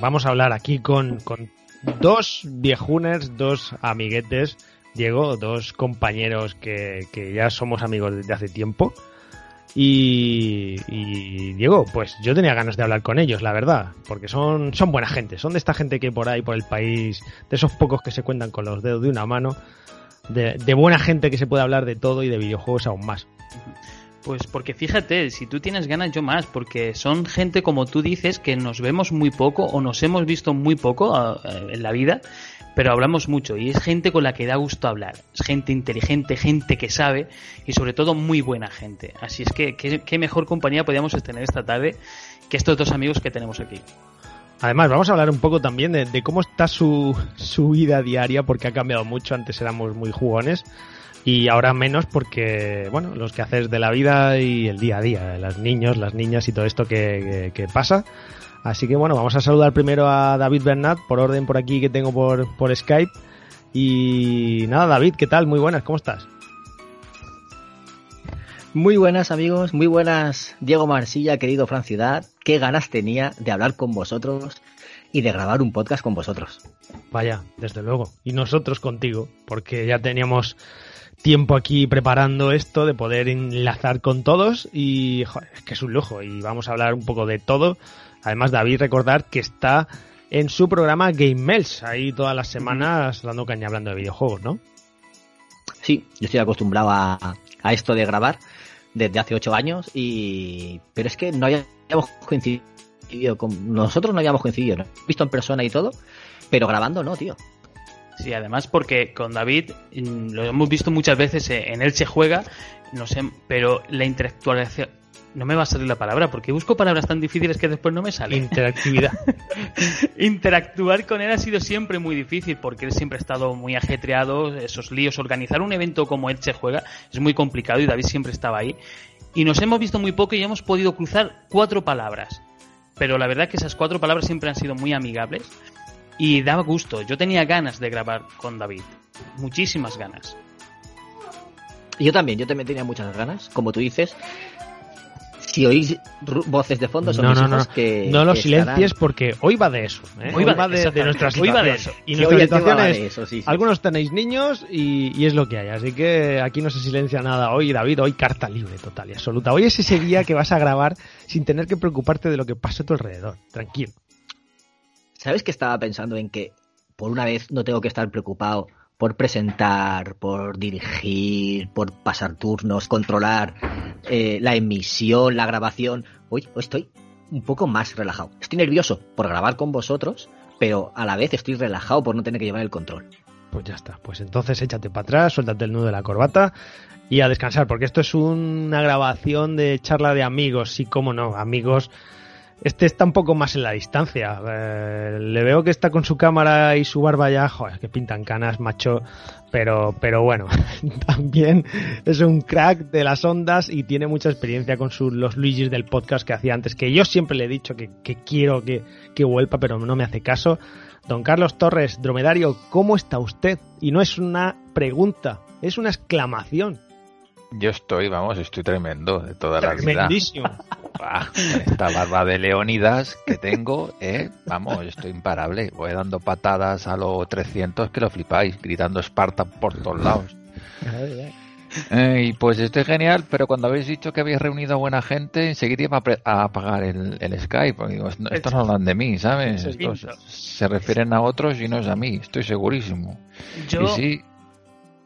Vamos a hablar aquí con, con dos viejuners, dos amiguetes, Diego, dos compañeros que, que ya somos amigos desde hace tiempo. Y, y, Diego, pues yo tenía ganas de hablar con ellos, la verdad, porque son, son buena gente, son de esta gente que por ahí, por el país, de esos pocos que se cuentan con los dedos de una mano, de, de buena gente que se puede hablar de todo y de videojuegos aún más. Pues porque fíjate, si tú tienes ganas, yo más, porque son gente como tú dices que nos vemos muy poco o nos hemos visto muy poco en la vida, pero hablamos mucho y es gente con la que da gusto hablar. Es gente inteligente, gente que sabe y sobre todo muy buena gente. Así es que qué, mejor compañía podíamos tener esta tarde que estos dos amigos que tenemos aquí. Además, vamos a hablar un poco también de, de cómo está su, su vida diaria, porque ha cambiado mucho. Antes éramos muy jugones y ahora menos porque, bueno, los que haces de la vida y el día a día, los niños, las niñas y todo esto que, que, pasa. Así que bueno, vamos a saludar primero a David Bernat, por orden por aquí que tengo por, por Skype. Y nada, David, ¿qué tal? Muy buenas, ¿cómo estás? Muy buenas amigos, muy buenas Diego Marsilla, querido Fran Ciudad. Qué ganas tenía de hablar con vosotros y de grabar un podcast con vosotros. Vaya, desde luego. Y nosotros contigo, porque ya teníamos tiempo aquí preparando esto, de poder enlazar con todos y es que es un lujo y vamos a hablar un poco de todo. Además, David, recordar que está en su programa Game Melts, ahí todas las semanas dando caña hablando de videojuegos, ¿no? Sí, yo estoy acostumbrado a, a esto de grabar desde hace ocho años y pero es que no habíamos coincidido con nosotros no habíamos coincidido, ¿no? visto en persona y todo, pero grabando no, tío. Sí, además porque con David mm, lo hemos visto muchas veces eh, en él se juega, no sé, pero la interactuación no me va a salir la palabra porque busco palabras tan difíciles que después no me sale. Interactividad. Interactuar con él ha sido siempre muy difícil porque él siempre ha estado muy ajetreado, esos líos, organizar un evento como él se juega es muy complicado y David siempre estaba ahí. Y nos hemos visto muy poco y hemos podido cruzar cuatro palabras. Pero la verdad es que esas cuatro palabras siempre han sido muy amigables y daba gusto. Yo tenía ganas de grabar con David. Muchísimas ganas. Yo también, yo también tenía muchas ganas, como tú dices. Si oís voces de fondo, son no, mis no, hijos no. que. No lo que silencies porque hoy va de eso. ¿eh? Hoy va de- de, nuestras hoy va de eso. Y Sí, nuestras situaciones, de eso, sí, sí. algunos tenéis niños y, y es lo que hay. Así que aquí no se silencia nada hoy, David. Hoy carta libre total y absoluta. Hoy es ese día que vas a grabar sin tener que preocuparte de lo que pasa a tu alrededor. Tranquilo. ¿Sabes que estaba pensando en que por una vez no tengo que estar preocupado por presentar, por dirigir, por pasar turnos, controlar eh, la emisión, la grabación? Hoy, estoy un poco más relajado. Estoy nervioso por grabar con vosotros, pero a la vez estoy relajado por no tener que llevar el control. Pues ya está. Pues entonces échate para atrás, suéltate el nudo de la corbata y a descansar, porque esto es una grabación de charla de amigos, sí, cómo no, amigos. Este está un poco más en la distancia. Eh, le veo que está con su cámara y su barba ya, joder, que pintan canas, macho. Pero, pero bueno, también es un crack de las ondas y tiene mucha experiencia con sus, los Luigis del podcast que hacía antes, que yo siempre le he dicho que, que quiero que, que vuelva, pero no me hace caso. Don Carlos Torres, dromedario, ¿cómo está usted? Y no es una pregunta, es una exclamación. Yo estoy, vamos, estoy tremendo de toda la vida. Tremendísimo. Esta barba de Leónidas que tengo, eh, vamos, estoy imparable. Voy dando patadas a los 300 que lo flipáis, gritando Esparta por todos lados. Eh, y pues estoy genial, pero cuando habéis dicho que habéis reunido a buena gente, enseguida iba a, apagar el, el Skype. porque digo, "No, estos no hablan de mí, ¿sabes? Estos se refieren a otros y no es a mí, estoy segurísimo. Yo, Y sí,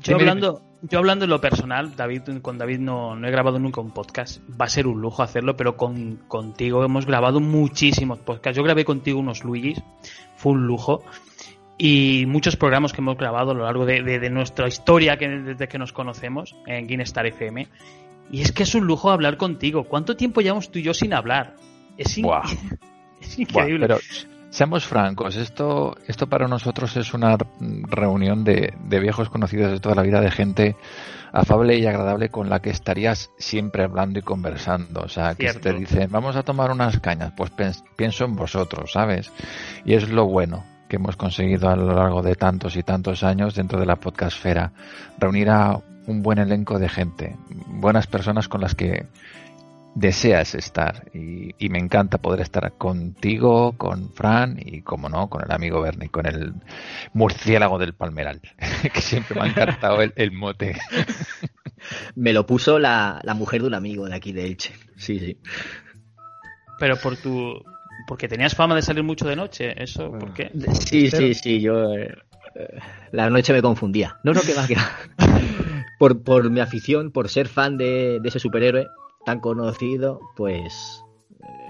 yo hablando, yo hablando en lo personal, David, con David no, no he grabado nunca un podcast. Va a ser un lujo hacerlo, pero con, contigo hemos grabado muchísimos podcasts. Yo grabé contigo unos Luigis, fue un lujo. Y muchos programas que hemos grabado a lo largo de, de- de nuestra historia que, desde que nos conocemos en Guinestar FM. Y es que es un lujo hablar contigo. ¿Cuánto tiempo llevamos tú y yo sin hablar? Es, in- Buah. es Buah, increíble. pero seamos francos, esto, esto para nosotros es una reunión de, de viejos conocidos de toda la vida, de gente afable y agradable con la que estarías siempre hablando y conversando. O sea, que si Cierto. te dicen, vamos a tomar unas cañas, pues pienso en vosotros, ¿sabes? Y es lo bueno que hemos conseguido a lo largo de tantos y tantos años dentro de la podcastfera. Reunir a un buen elenco de gente, buenas personas con las que deseas estar. Y, y, me encanta poder estar contigo, con Fran y, como no, con el amigo Bernie, con el murciélago del Palmeral, que siempre me ha encantado el, el mote. Me lo puso la, la, mujer de un amigo de aquí de Elche. Sí, sí. Pero por tu. Porque tenías fama de salir mucho de noche, ¿eso? ¿Por qué? Sí, sí, sí. Yo. Eh, la noche me confundía. No, no, que va, que va. por, por mi afición, por ser fan de, de ese superhéroe tan conocido, pues.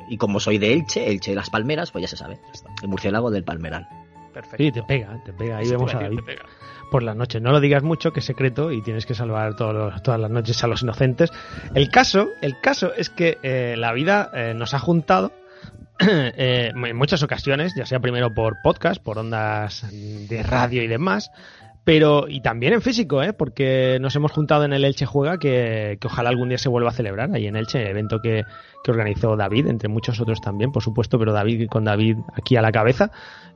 Y como soy de Elche, Elche de las Palmeras, pues ya se sabe. El murciélago del Palmeral. Perfecto. Sí, te pega, te pega. Ahí sí, vemos a David por las noches. No lo digas mucho, que es secreto y tienes que salvar todos los, todas las noches a los inocentes. El caso, el caso es que eh, la vida eh, nos ha juntado eh, en muchas ocasiones, ya sea primero por podcast, por ondas de radio y demás, pero y también en físico, ¿eh? porque nos hemos juntado en el Elche Juega, que, que, ojalá algún día se vuelva a celebrar ahí en Elche, evento que, que, organizó David, entre muchos otros también, por supuesto, pero David con David aquí a la cabeza.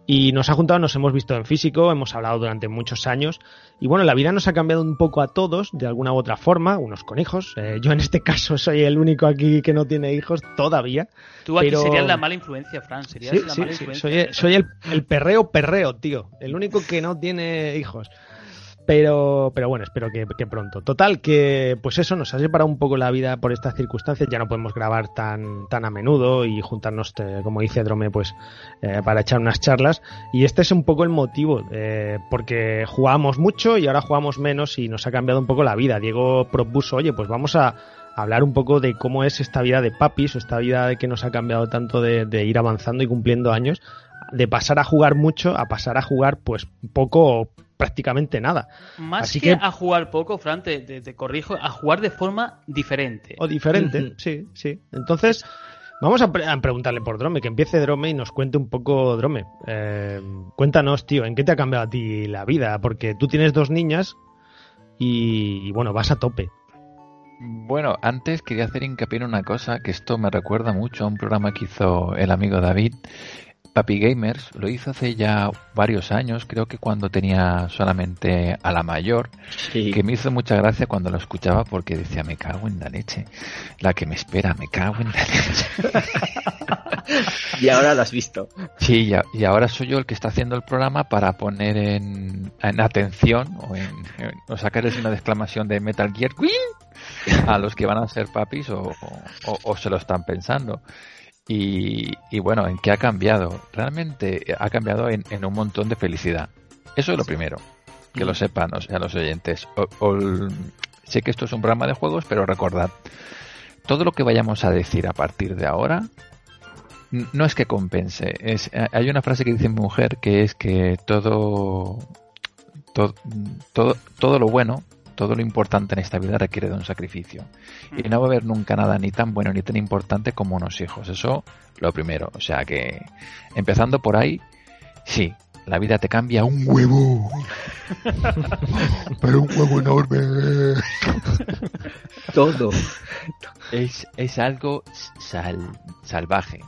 Y nos ha juntado, nos hemos visto en físico, hemos hablado durante muchos años. Y bueno, la vida nos ha cambiado un poco a todos, de alguna u otra forma, unos con hijos. Eh, yo en este caso soy el único aquí que no tiene hijos todavía. Tú aquí pero... serías la mala influencia, Fran. Serías sí, la sí, mala sí. influencia. Soy, soy el, el perreo perreo, tío. El único que no tiene hijos. Pero, pero bueno, espero que, pronto. Total, que pues eso, nos ha separado un poco la vida por estas circunstancias. Ya no podemos grabar tan, tan a menudo y juntarnos, eh, como dice Drome, pues eh, para echar unas charlas. Y este es un poco el motivo, eh, porque jugamos mucho y ahora jugamos menos y nos ha cambiado un poco la vida. Diego propuso, oye, pues vamos a hablar un poco de cómo es esta vida de papis o esta vida que nos ha cambiado tanto de, de ir avanzando y cumpliendo años de pasar a jugar mucho a pasar a jugar pues poco prácticamente nada. Más Así que, que, a jugar poco, Fran, te, te, te, corrijo, a jugar de forma diferente. O diferente, uh -huh. sí, sí. Entonces, vamos a, pre a, preguntarle por Drome, que empiece Drome y nos cuente un poco Drome. Eh, cuéntanos, tío, ¿en qué te ha cambiado a ti la vida? Porque tú tienes dos niñas y, y bueno, vas a tope. Bueno, antes quería hacer hincapié en una cosa, que esto me recuerda mucho a un programa que hizo el amigo David, Papi Gamers lo hizo hace ya varios años, creo que cuando tenía solamente a la mayor, sí. que me hizo mucha gracia cuando lo escuchaba porque decía, me cago en la leche, la que me espera, me cago en la leche. y ahora lo has visto. Sí, y, y, ahora soy yo el que está haciendo el programa para poner en, en atención o, en, en, o sacarles una exclamación de Metal Gear a los que van a ser papis o, o, o se lo están pensando. Y, y, bueno, ¿en qué ha cambiado? Realmente ha cambiado en, en, un montón de felicidad. Eso es lo primero, que lo sepan o sea, los oyentes. O, o, sé que esto es un programa de juegos, pero recordad, todo lo que vayamos a decir a partir de ahora no es que compense. Es, hay una frase que dice mi mujer que es que todo, todo, todo, todo lo bueno todo lo importante en esta vida requiere de un sacrificio. Y no va a haber nunca nada ni tan bueno ni tan importante como unos hijos. Eso lo primero. O sea que, empezando por ahí, sí, la vida te cambia un huevo. Pero un huevo enorme. Todo. Es, es algo sal, salvaje.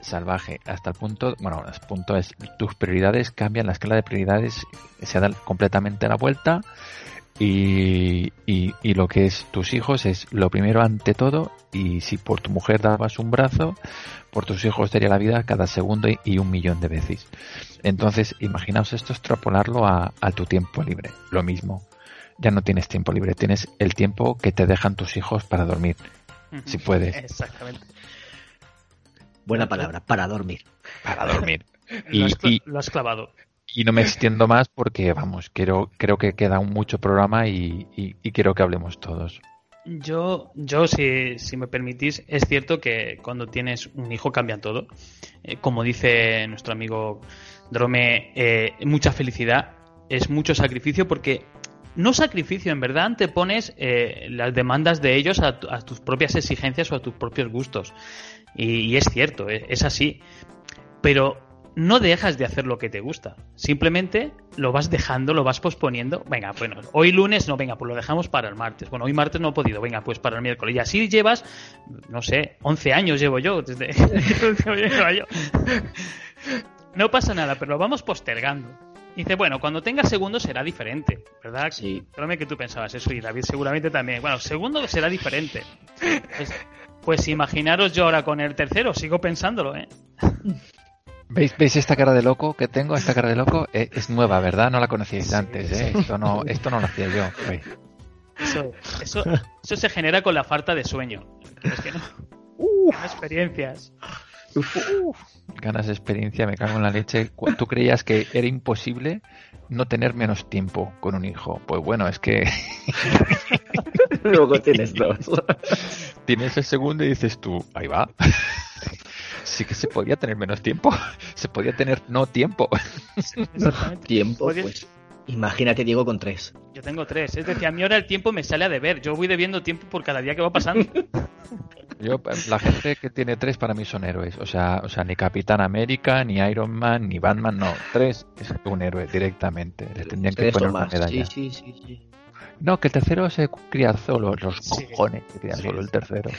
Salvaje. Hasta el punto, bueno, el punto es, tus prioridades cambian, la escala de prioridades se da completamente la vuelta y, y, y, lo que es tus hijos es lo primero ante todo y si por tu mujer dabas un brazo, por tus hijos sería la vida cada segundo y, y un millón de veces. Entonces, imaginaos esto extrapolarlo a, a, tu tiempo libre. Lo mismo. Ya no tienes tiempo libre, tienes el tiempo que te dejan tus hijos para dormir, si puedes. Exactamente. Buena palabra, para dormir. Para dormir. y, lo, has, lo has clavado y no me extiendo más porque, vamos, quiero, creo que queda mucho programa y, y, quiero que hablemos todos. Yo, yo si, si, me permitís, es cierto que cuando tienes un hijo cambia todo. Eh, como dice nuestro amigo Drome, eh, mucha felicidad, es mucho sacrificio porque no sacrificio, en verdad antepones eh, las demandas de ellos a, a, tus propias exigencias o a tus propios gustos. Y, es cierto, es, es así. Pero no dejas de hacer lo que te gusta. Simplemente lo vas dejando, lo vas posponiendo. Venga, bueno, hoy lunes no, venga, pues lo dejamos para el martes. Bueno, hoy martes no he podido, venga, pues para el miércoles. Y así llevas, no sé, 11 años llevo yo, desde. No pasa nada, pero lo vamos postergando. Dice, bueno, cuando tenga segundo será diferente, ¿verdad? Sí. Créeme que tú pensabas eso y David seguramente también. Bueno, segundo será diferente. Es, Pues imaginaros yo ahora con el tercero, sigo pensándolo, ¿eh? ¿Veis, ¿Veis esta cara de loco que tengo? Esta cara de loco eh, es nueva, ¿verdad? No la conocíais antes, ¿eh? Esto no, esto no lo hacía yo. Eso, eso, eso se genera con la falta de sueño. Es que no. Uh, experiencias. Uf, ganas de experiencia, me cago en la leche. ¿Tú creías que era imposible no tener menos tiempo con un hijo? Pues bueno, es que Luego tienes dos. tienes el segundo y dices tú, ahí va. Sí que se podía tener menos tiempo. Se podía tener no tiempo. Exactamente. Tiempo, Oye. pues. Imagínate, Diego, con tres. Yo tengo tres. Es decir, a mí ahora el tiempo me sale a deber. Yo voy debiendo tiempo por cada día que va pasando. Yo, la gente que tiene tres para mí son héroes. O sea, o sea, ni Capitán América, ni Iron Man, ni Batman, no. Tres es un héroe directamente. Le tendrían que poner una medalla. Sí, sí, sí, sí. No, que el tercero se cría solo. Los Sí. cojones se cría Sí. solo el tercero.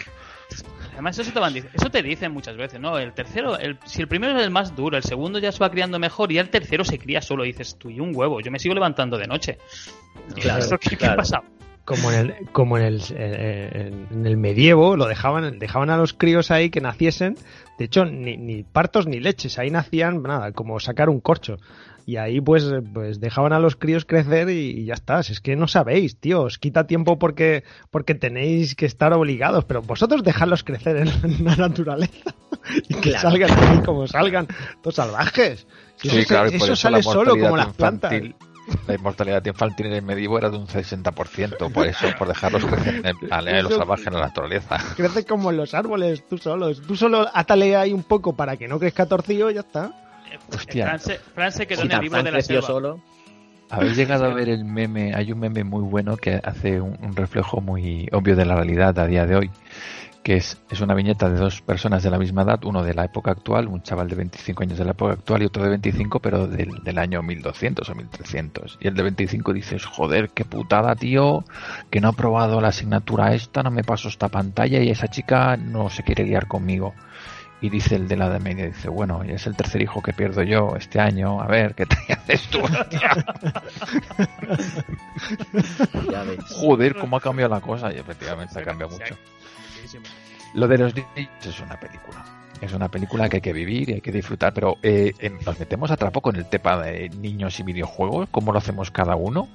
Además, eso te, eso te dicen muchas veces, ¿no? El tercero, el, si el primero es el más duro, el segundo ya se va criando mejor y el tercero se cría solo. Y dices, tú y un huevo, yo me sigo levantando de noche. Claro, ¿Esto qué, qué claro. ha pasado? Como en el, como en el, en- en el medievo, lo dejaban, dejaban a los críos ahí que naciesen. De hecho, ni, ni partos ni leches, ahí nacían, nada, como sacar un corcho. Y ahí pues, pues dejaban a los críos crecer y, y ya está. Es que no sabéis, tío, os quita tiempo porque, porque tenéis que estar obligados, pero vosotros dejadlos crecer en, la naturaleza y que Claro. salgan ahí como salgan, los salvajes. Sí, eso, claro, eso eso sale solo como las plantas. La inmortalidad infantil en el medievo era de un 60%, por eso, por dejarlos crecer en, el- a- en lo salvaje en la naturaleza. crece como en los árboles, tú solo. Tú solo atale ahí un poco para que no crezca torcido y ya está. Hostia. Fran se, quedó en el libro de la selva. solo. Habéis llegado a ver el meme, hay un meme muy bueno que hace un, un reflejo muy obvio de la realidad a día de hoy, que es, es una viñeta de dos personas de la misma edad, uno de la época actual, un chaval de 25 años de la época actual y otro de 25 pero del, del año 1200 o 1300. Y el de 25 dices, joder, qué putada tío, que no ha probado la asignatura esta, no me paso esta pantalla y esa chica no se quiere liar conmigo. Y dice el de la de media, dice, bueno, ya es el tercer hijo que pierdo yo este año, a ver, ¿qué te haces tú? Ya ves. Joder, cómo ha cambiado la cosa. Y efectivamente ha cambiado mucho. Lo de los niños es una película. Es una película que hay que vivir y hay que disfrutar. Pero eh, nos metemos a trapo con el tema de niños y videojuegos. ¿Cómo lo hacemos cada uno?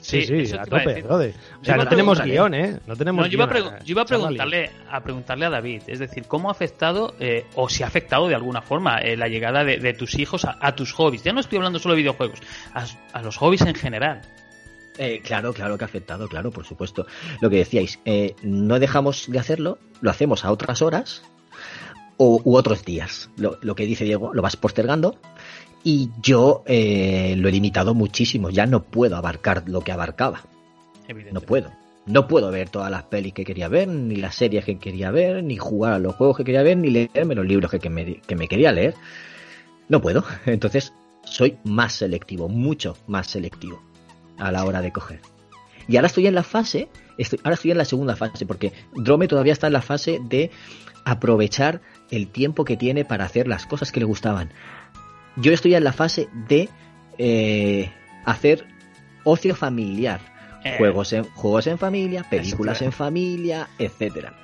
Sí, sí, eso a te iba a tope, decir. O sea, no tenemos guion, ¿eh? No tenemos No, yo iba, a yo iba a preguntarle a preguntarle a David, es decir, ¿cómo ha afectado eh, o si ha afectado de alguna forma eh, la llegada de, de tus hijos a, a tus hobbies? Ya no estoy hablando solo de videojuegos, a, a los hobbies en general. Eh, claro, claro que ha afectado, claro, por supuesto. Lo que decíais, eh, no dejamos de hacerlo, lo hacemos a otras horas o, u otros días. Lo, lo que dice Diego, lo vas postergando y yo eh, lo he limitado muchísimo. Ya no puedo abarcar lo que abarcaba. No puedo. No puedo ver todas las pelis que quería ver, ni las series que quería ver, ni jugar a los juegos que quería ver, ni leerme los libros que, que me, que me quería leer. No puedo. Entonces, soy más selectivo, mucho más selectivo a la hora de coger. Y ahora estoy en la fase, estoy, ahora estoy en la segunda fase, porque Drome todavía está en la fase de aprovechar el tiempo que tiene para hacer las cosas que le gustaban. Yo estoy en la fase de eh, hacer ocio familiar. Eh, Juegos en, juegos en familia, películas en familia, etcétera.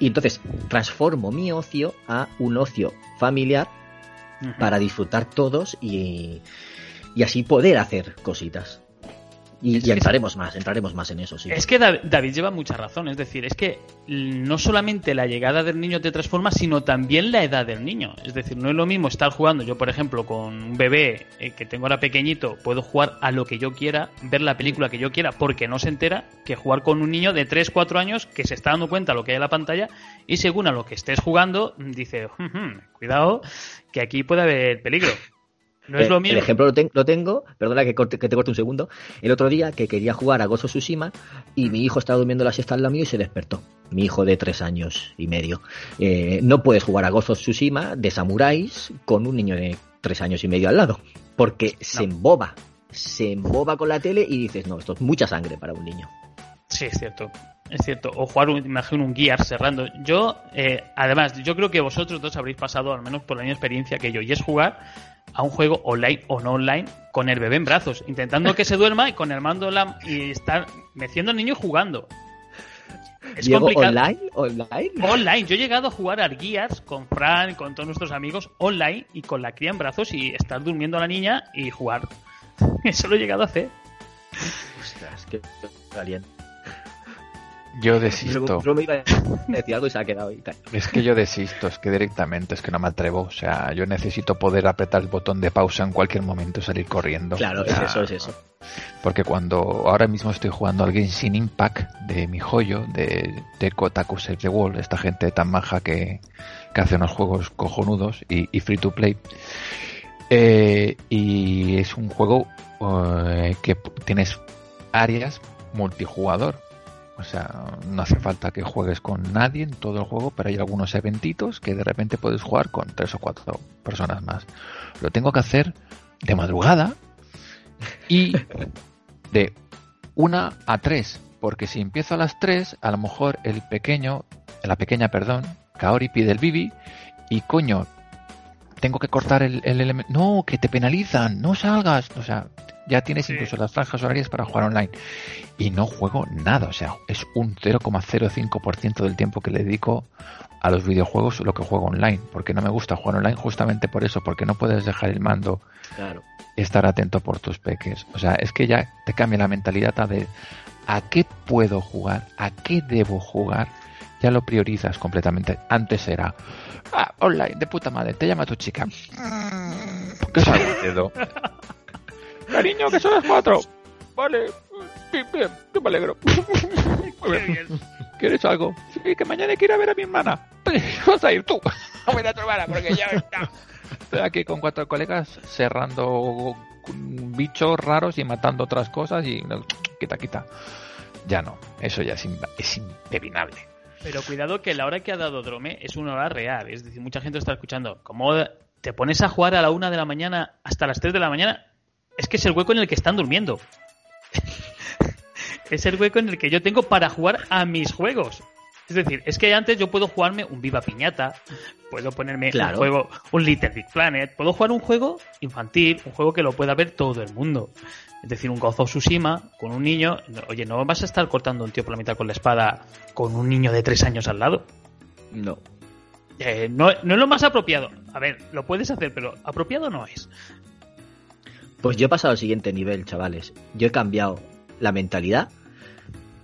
Y entonces transformo mi ocio a un ocio familiar para disfrutar todos y, y así poder hacer cositas. Y, que entraremos más, entraremos más en eso, sí. Es que Da- David lleva mucha razón, es decir, es que no solamente la llegada del niño te transforma, sino también la edad del niño. Es decir, no es lo mismo estar jugando, yo por ejemplo, con un bebé eh, que tengo ahora pequeñito, puedo jugar a lo que yo quiera, ver la película que yo quiera, porque no se entera, que jugar con un niño de 3, 4 años que se está dando cuenta de lo que hay en la pantalla y según a lo que estés jugando, dice, "Jum, jum, cuidado, que aquí puede haber peligro. No es Eh, lo mismo. El ejemplo lo, ten- lo tengo, perdona que, corte- que te corte un segundo. El otro día que quería jugar a Gozo Tsushima y mi hijo estaba durmiendo la siesta al lado mío y se despertó. Mi hijo de tres años y medio. Eh, no puedes jugar a Gozo Tsushima de samuráis con un niño de tres años y medio al lado, porque se emboba. Se emboba con la tele y dices, no, esto es mucha sangre para un niño. Sí, es cierto. Es cierto. O jugar, un, imagino, un Gears cerrando. Yo, eh, además, yo creo que vosotros dos habréis pasado, al menos por la misma experiencia que yo, y es jugar a un juego online o no online con el bebé en brazos, intentando que se duerma y con el mando la, y estar meciendo al niño y jugando. Es Diego, complicado. ¿Online? ¿Online? Online. Yo he llegado a jugar a Gears con Fran, con todos nuestros amigos, online y con la cría en brazos y estar durmiendo a la niña y jugar. Eso lo he llegado a hacer. Ostras, qué valiente. Yo desisto. Solo me iba a decir algo y se ha quedado ahí. Es que yo desisto, es que directamente es que no me atrevo. O sea, yo necesito poder apretar el botón de pausa en cualquier momento y salir corriendo. Claro, O es eso, es eso. Porque cuando ahora mismo estoy jugando al Genshin Impact de mi joyo, de, de Kotaku Save the World, esta gente tan maja que, que hace unos juegos cojonudos y, y free to play. Eh, y es un juego eh, que tienes áreas multijugador. O sea, no hace falta que juegues con nadie en todo el juego, pero hay algunos eventitos que de repente puedes jugar con tres o cuatro personas más. Lo tengo que hacer de madrugada y de una a tres, porque si empiezo a las tres, a lo mejor el pequeño, la pequeña, perdón, Kaori pide el bibi y coño, tengo que cortar el, el elemento. No, que te penalizan, no salgas. O sea, ya tienes Sí. incluso las franjas horarias para jugar online. Y no juego nada, o sea, es un 0,05% del tiempo que le dedico a los videojuegos lo que juego online, porque no me gusta jugar online justamente por eso, porque no puedes dejar el mando Claro. estar atento por tus peques. O sea, es que ya te cambia la mentalidad a de a qué puedo jugar, a qué debo jugar, ya lo priorizas completamente. Antes era, ah, online, de puta madre, te llama tu chica. ¿Qué es algo, dedo? Cariño, que son las cuatro. Vale, bien, bien, yo me alegro. Muy bien. ¿Quieres algo? Sí, que mañana quiero ver a mi hermana. Vas a ir tú. A ver a tu hermana, porque ya está. Estoy aquí con cuatro colegas cerrando bichos raros y matando otras cosas y quita, quita. Ya no, eso ya es, es impepinable. Pero cuidado que la hora que ha dado Drome es una hora real. Es decir, mucha gente está escuchando. Como te pones a jugar a la una de la mañana hasta las 3 de la mañana, es que es el hueco en el que están durmiendo. es el hueco en el que yo tengo para jugar a mis juegos. Es decir, es que antes yo puedo jugarme un Viva Piñata, puedo ponerme Claro. un juego, un Little Big Planet, puedo jugar un juego infantil, un juego que lo pueda ver todo el mundo. Es decir, un Gozo Tsushima con un niño. Oye, no vas a estar cortando un tío por la mitad con la espada con un niño de tres años al lado. No. Eh, no, no es lo más apropiado. A ver, lo puedes hacer, pero apropiado no es. Pues yo he pasado al siguiente nivel, chavales. Yo he cambiado la mentalidad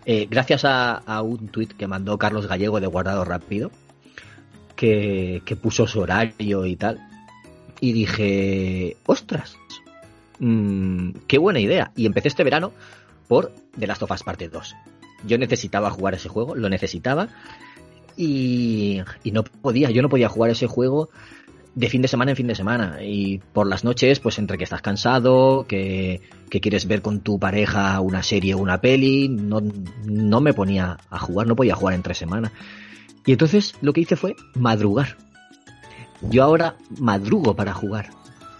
eh, gracias a, un tuit que mandó Carlos Gallego de Guardado Rápido, que, que puso su horario y tal. Y dije, ostras, mm, qué buena idea. Y empecé este verano por The Last of Us Parte 2. Yo necesitaba jugar ese juego, lo necesitaba. Y no podía, yo no podía jugar ese juego de fin de semana en fin de semana. Y por las noches, pues entre que estás cansado, que, que quieres ver con tu pareja una serie o una peli, no, no me ponía a jugar, no podía jugar entre semana. Y entonces lo que hice fue madrugar. Yo ahora madrugo para jugar.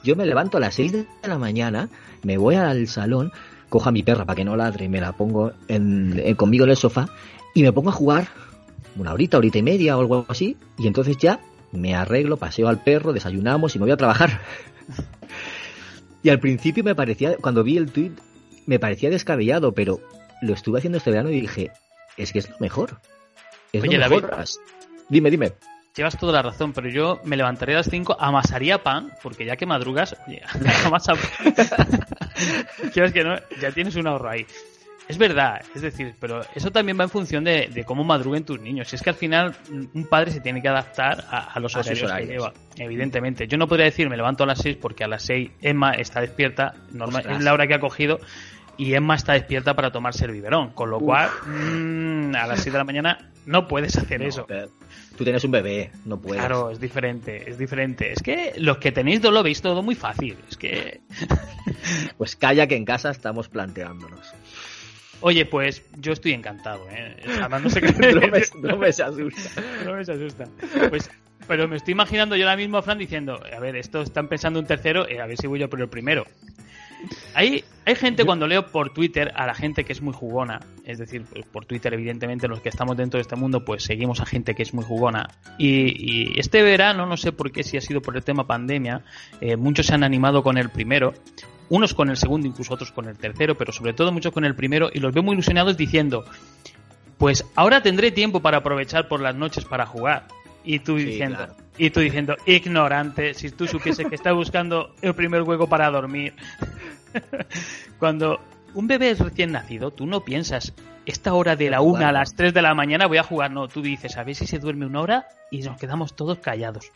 Yo me levanto a las 6 de la mañana, me voy al salón, cojo a mi perra para que no ladre, me la pongo en, en- conmigo en el sofá y me pongo a jugar una horita, horita y media o algo así. Y entonces ya me arreglo, paseo al perro, desayunamos y me voy a trabajar. y al principio me parecía, cuando vi el tweet, me parecía descabellado, pero lo estuve haciendo este verano y dije, es que es lo mejor. Es Oye, lo David. mejor. Dime, dime. Llevas toda la razón, pero yo me levantaría a las 5, amasaría pan, porque ya que madrugas, oye, amasa Quieres que no, ya tienes un ahorro ahí. Es verdad, es decir, pero eso también va en función de, de cómo madruguen tus niños. Si es que al final un padre se tiene que adaptar a, a los A horarios, horarios. que lleva. Evidentemente. Yo no podría decir me levanto a las 6 porque a las 6 Emma está despierta, normal, Ostras. es la hora que ha cogido, y Emma está despierta para tomarse el biberón. Con lo Uf. cual, mm, a las 6 de la mañana no puedes hacer No, eso. Tú tienes un bebé, no puedes. Claro, es diferente, es diferente. Es que los que tenéis dos lo veis todo muy fácil. Es que, Pues calla que en casa estamos planteándonos. Oye, pues yo estoy encantado, ¿eh? Además, no sé qué no, me, no me se asusta. No me se asusta. Pues, pero me estoy imaginando yo ahora mismo a Fran diciendo, a ver, estos están pensando un tercero, eh, a ver si voy yo por el primero. Hay, hay gente cuando leo por Twitter a la gente que es muy jugona, es decir, pues, por Twitter evidentemente los que estamos dentro de este mundo pues seguimos a gente que es muy jugona y, y este verano, no sé por qué, si ha sido por el tema pandemia, eh, muchos se han animado con el primero, unos con el segundo, incluso otros con el tercero, pero sobre todo muchos con el primero y los veo muy ilusionados diciendo, pues ahora tendré tiempo para aprovechar por las noches para jugar. Y tú Sí, diciendo, claro. y tú diciendo, ignorante, si tú supiese que está buscando el primer hueco para dormir. Cuando un bebé es recién nacido, tú no piensas, esta hora de la una a las 3 de la mañana voy a jugar. No, tú dices, a ver si se duerme una hora y nos quedamos todos callados.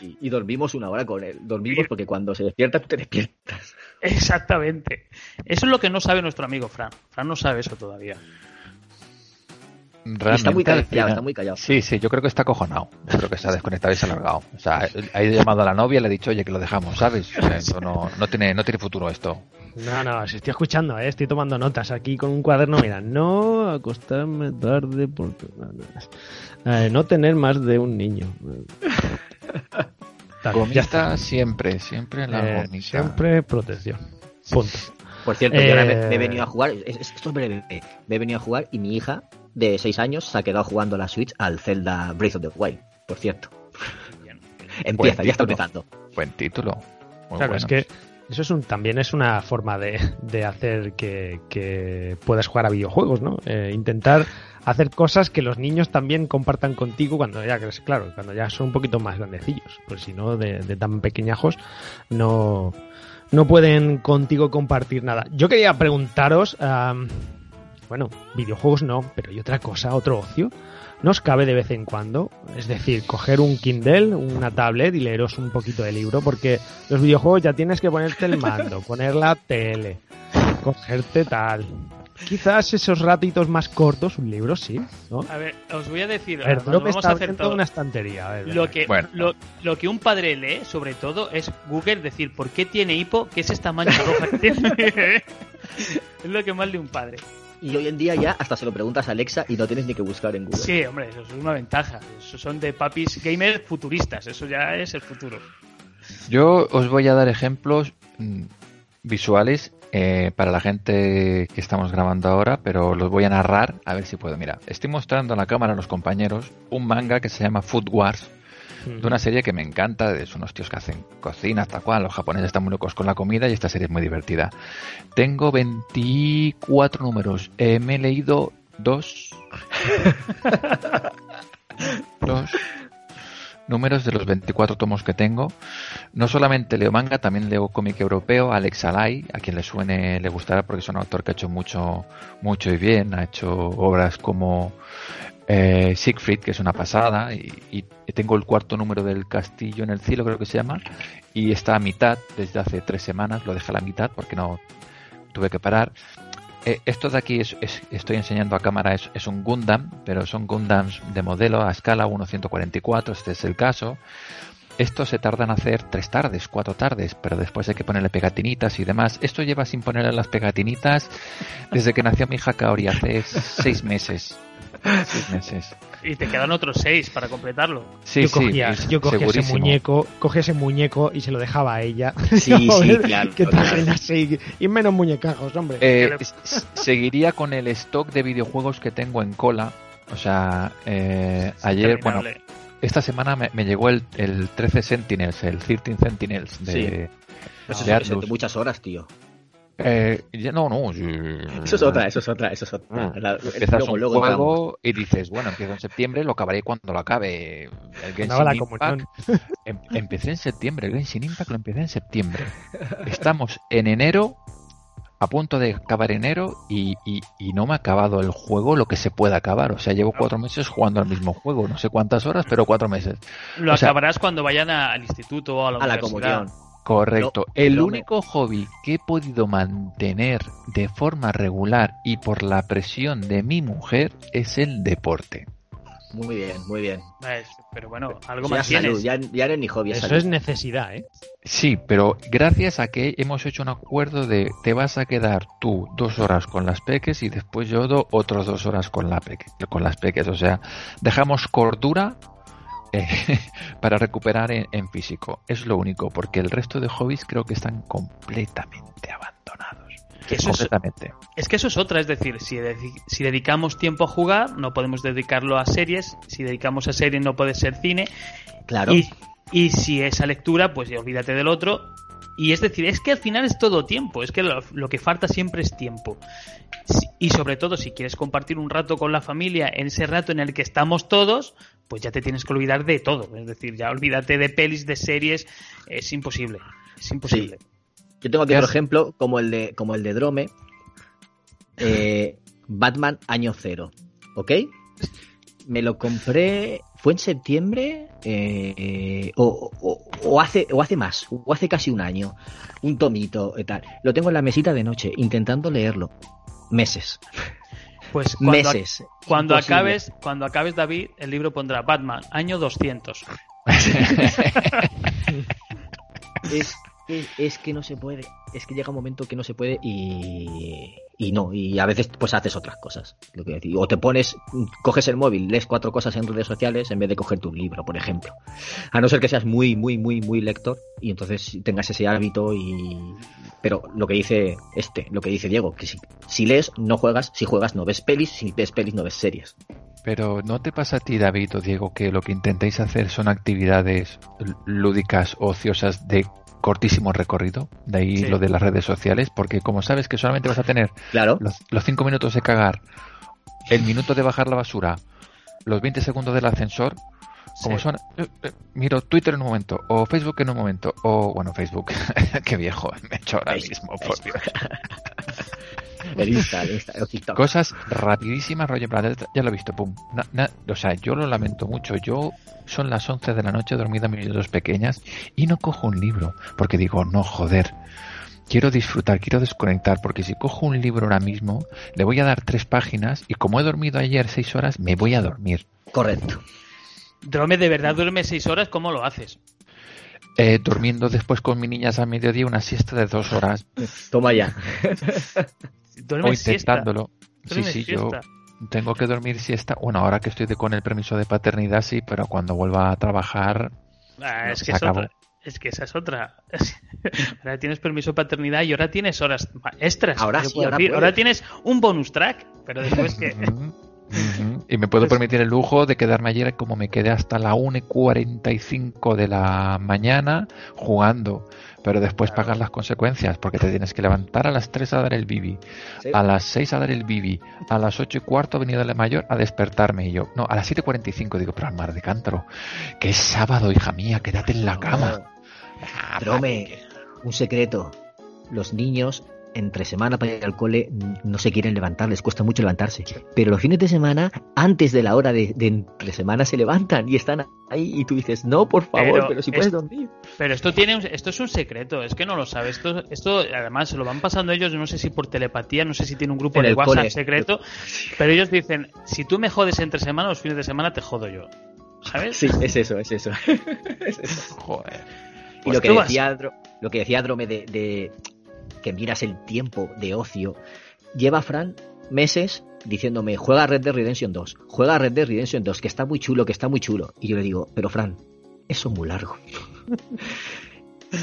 Y, y dormimos una hora con él. Dormimos porque cuando se despierta, tú te despiertas. Exactamente. Eso es lo que no sabe nuestro amigo Fran. Fran no sabe eso todavía. Está muy callado, final- está muy callado. Sí, sí, yo creo que está acojonado. Yo creo que se ha desconectado y se ha largado. O sea, ha ido llamado a la novia y le ha dicho, oye, que lo dejamos, ¿sabes? O sea, esto no, no, tiene, no tiene futuro esto. No, no, si estoy escuchando, ¿eh? estoy tomando notas aquí con un cuaderno. Mira, no acostarme tarde porque. Eh, no tener más de un niño. Tal, ya está. Siempre, siempre la Eh, gomita. siempre protección. Punto. Por cierto, yo ahora me, Eh, me he venido a jugar. es- es- esto es breve. Me he venido a jugar y mi hija de 6 años se ha quedado jugando la Switch al Zelda Breath of the Wild. Por cierto. Empieza, ya está empezando. Buen título. Muy Claro, bueno. es que eso es un, también es una forma de, de hacer que, que puedas jugar a videojuegos, ¿no? Eh, intentar hacer cosas que los niños también compartan contigo cuando ya, cres- claro, cuando ya son un poquito más grandecillos. Pues si no, de, tan pequeñajos, no, no pueden contigo compartir nada. Yo quería preguntaros, am, bueno, videojuegos no, pero ¿y otra cosa, otro ocio? ¿No os cabe de vez en cuando? Es decir, coger un Kindle, una tablet y leeros un poquito de libro, porque los videojuegos ya tienes que ponerte el mando, poner la tele, cogerte tal. Quizás esos ratitos más cortos, un libro sí, ¿no? A ver, os voy a decir, A ver, vamos Drop vamos está a hacer todo. una estantería. a ver, Lo que, Bueno. lo, lo que un padre lee, sobre todo, es Google decir por qué tiene hipo, qué es esta mancha roja que tiene. es lo que más lee un padre. Y hoy en día ya hasta se lo preguntas a Alexa y no tienes ni que buscar en Google. Sí, hombre, eso es una ventaja. Eso son de papis gamers futuristas, eso ya es el futuro. Yo os voy a dar ejemplos mm, visuales eh, para la gente que estamos grabando ahora, pero los voy a narrar a ver si puedo. Mira, estoy mostrando en la cámara a los compañeros un manga que se llama Food Wars, de una serie que me encanta, es unos tíos que hacen cocina, tal cual, los japoneses están muy locos con la comida y esta serie es muy divertida. Tengo 24 números, Eh, me he leído dos, dos números de los 24 tomos que tengo. No solamente leo manga, también leo cómic europeo, Alex Alay, a quien le suene le gustará porque es un autor que ha hecho mucho, mucho y bien, ha hecho obras como eh, Siegfried, que es una pasada, y, tengo el cuarto número del Castillo en el Cielo, creo que se llama, y está a mitad desde hace tres semanas, lo dejé a la mitad porque no tuve que parar. Eh, esto de aquí es, es- estoy enseñando a cámara es, es un Gundam, pero son Gundams de modelo a escala 1.144, este es el caso. Esto se tarda en hacer tres tardes, cuatro tardes, pero después hay que ponerle pegatinitas y demás. Esto lleva sin ponerle las pegatinitas desde que nació mi hija Kaori hace seis meses. Seis meses. Y te quedan otros seis para completarlo. Sí, yo cogía, yo cogía ese segurísimo. muñeco, cogía ese muñeco y se lo dejaba a ella. Sí, Joder, sí, claro, Que claro. trajen así. Y menos muñecajos, hombre. Eh, seguiría con el stock de videojuegos que tengo en cola. O sea, eh, ayer, bueno, esta semana me, me llegó el, el 13 Sentinels, el 13 Sentinels de, Sí. Eso, de es- de muchas horas, tío. Eh, ya- no, no. sí. Eso es otra, eso es otra, eso es otra. Mm. La- Empiezas luego- un luego juego y dices, bueno, empiezo en septiembre, lo acabaré cuando lo acabe. El Genshin la Impact, em- empecé en septiembre, el Genshin Impact lo empecé en septiembre. Estamos en enero, a punto de acabar enero y, y- y no me ha acabado el juego lo que se puede acabar. O sea, llevo cuatro meses jugando al mismo juego, no sé cuántas horas, pero cuatro meses. Lo o sea- acabarás cuando vayan a- al instituto o a la, A la universidad. comunión. Correcto. No, el no me- único hobby que he podido mantener de forma regular y por la presión de mi mujer es el deporte. Muy bien, muy bien. Pero bueno, algo Ya más salud, tienes. ya, ya no es ni hobby, es Eso salud. es necesidad, ¿eh? Sí, pero gracias a que hemos hecho un acuerdo de te vas a quedar tú dos horas con las peques y después yo do otros dos horas con, la peque- con las peques. O sea, dejamos cordura eh, para recuperar en, en físico. Es lo único, porque el resto de hobbies creo que están completamente abandonados. Que eso es, completamente. es que eso es otra, es decir, si, si dedicamos tiempo a jugar, no podemos dedicarlo a series, si dedicamos a series no puede ser cine, Claro. y, y si es a lectura, pues olvídate del otro, Y es decir, es que al final es todo tiempo, es que lo, lo que falta siempre es tiempo. Si- Y sobre todo, si quieres compartir un rato con la familia, en ese rato en el que estamos todos, pues ya te tienes que olvidar de todo. Es decir, ya olvídate de pelis, de series, es imposible. Es imposible. Yo tengo aquí ¿Qué otro ejemplo, como el de, como el de Drome. Eh, Batman año cero. ¿Ok? Me lo compré. ¿Fue en septiembre? Eh, o, o- o hace, o hace más, o hace casi un año. Un tomito y tal. Lo tengo en la mesita de noche, intentando leerlo. Meses. Pues cuando, meses. cuando Imposible. acabes, cuando acabes, David, el libro pondrá Batman, año 200. Es, es, que no se puede. Es que llega un momento que no se puede y, y no. Y a veces pues haces otras cosas. Lo que. O te pones, coges el móvil, lees cuatro cosas en redes sociales en vez de coger tu libro, por ejemplo. A no ser que seas muy, muy, muy, muy lector y entonces tengas ese hábito y... Pero lo que dice este, lo que dice Diego, que si, si lees, no juegas, si juegas, no ves pelis, si ves pelis, no ves series. Pero ¿no te pasa a ti, David o Diego, que lo que intentáis hacer son actividades lúdicas, ociosas de cortísimo recorrido? De ahí Sí. lo de las redes sociales, porque como sabes que solamente vas a tener Claro. los, los cinco minutos de cagar, el minuto de bajar la basura, los 20 segundos del ascensor, como Sí. son, eh, eh, miro Twitter en un momento, o Facebook en un momento, o bueno, Facebook, qué viejo me he hecho ahora mismo, por Dios. El Insta, el Insta, el TikTok. Cosas rapidísimas, rollo, en plan, ya lo he visto, pum. Na- na- o sea, yo lo lamento mucho. Yo son las 11 de la noche, dormida mis dos pequeñas, y no cojo un libro, porque digo, no, joder. Quiero disfrutar, quiero desconectar, porque si cojo un libro ahora mismo, le voy a dar tres páginas, y como he dormido ayer seis horas, me voy a dormir. Correcto. Drome, ¿de verdad duermes seis horas? ¿Cómo lo haces? Eh, durmiendo después con mis niñas a mediodía una siesta de dos horas, Toma ya. o siesta. intentándolo. Sí, sí, yo tengo que dormir siesta. Bueno, ahora que estoy de- con el permiso de paternidad, sí, pero cuando vuelva a trabajar, Ah, No, es que es otra. Es que esa es otra. ahora tienes permiso de paternidad y ahora tienes horas extras. Ahora sí, ahora tienes un bonus track, pero después que. Y me puedo Pues- permitir el lujo de quedarme ayer como me quedé hasta la 1 y 45 de la mañana jugando. Pero después Claro. pagar las consecuencias, porque te tienes que levantar a las 3 a dar el bibi, Sí. a las 6 a dar el bibi, a las 8 y cuarto a venir a la mayor a despertarme. Y yo, no, a las 7.45 digo, pero al mar de cántaro, que es sábado, hija mía, quédate en la cama. Ah, Drome, vale. un secreto. Los niños entre semana para ir al cole no se quieren levantar, les cuesta mucho levantarse. Pero los fines de semana, antes de la hora de, de entre semana, se levantan y están ahí y tú dices, no, por favor, Pero pero, si es- puedes dormir. Pero esto tiene esto es un secreto, es que no lo sabes. Esto, esto además se lo van pasando ellos, no sé si por telepatía, no sé si tiene un grupo En de WhatsApp cole. secreto, pero ellos dicen, si tú me jodes entre semana, los fines de semana te jodo yo. ¿Sabes? Sí, es eso, es eso. Es eso. Joder. Y Pues lo que, decía, lo que decía Drome de, de que miras el tiempo de ocio, lleva Fran meses diciéndome, juega Red Dead Redemption 2, juega Red Dead Redemption 2, que está muy chulo, que está muy chulo. Y yo le digo, pero Fran, eso es muy largo.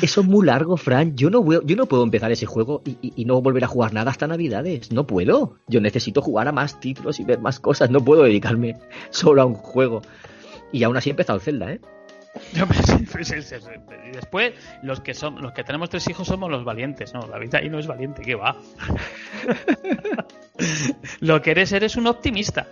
Eso es muy largo, Fran. Yo no, voy- yo no puedo empezar ese juego y, y- no volver a jugar nada hasta Navidades. No puedo. Yo necesito jugar a más títulos y ver más cosas. No puedo dedicarme solo a un juego. Y aún así he empezado el Zelda, ¿eh? Pues pues es- es- y después, los que son, los que tenemos tres hijos somos los valientes, no, David ahí no es valiente, ¿qué va? Lo que eres, eres un optimista.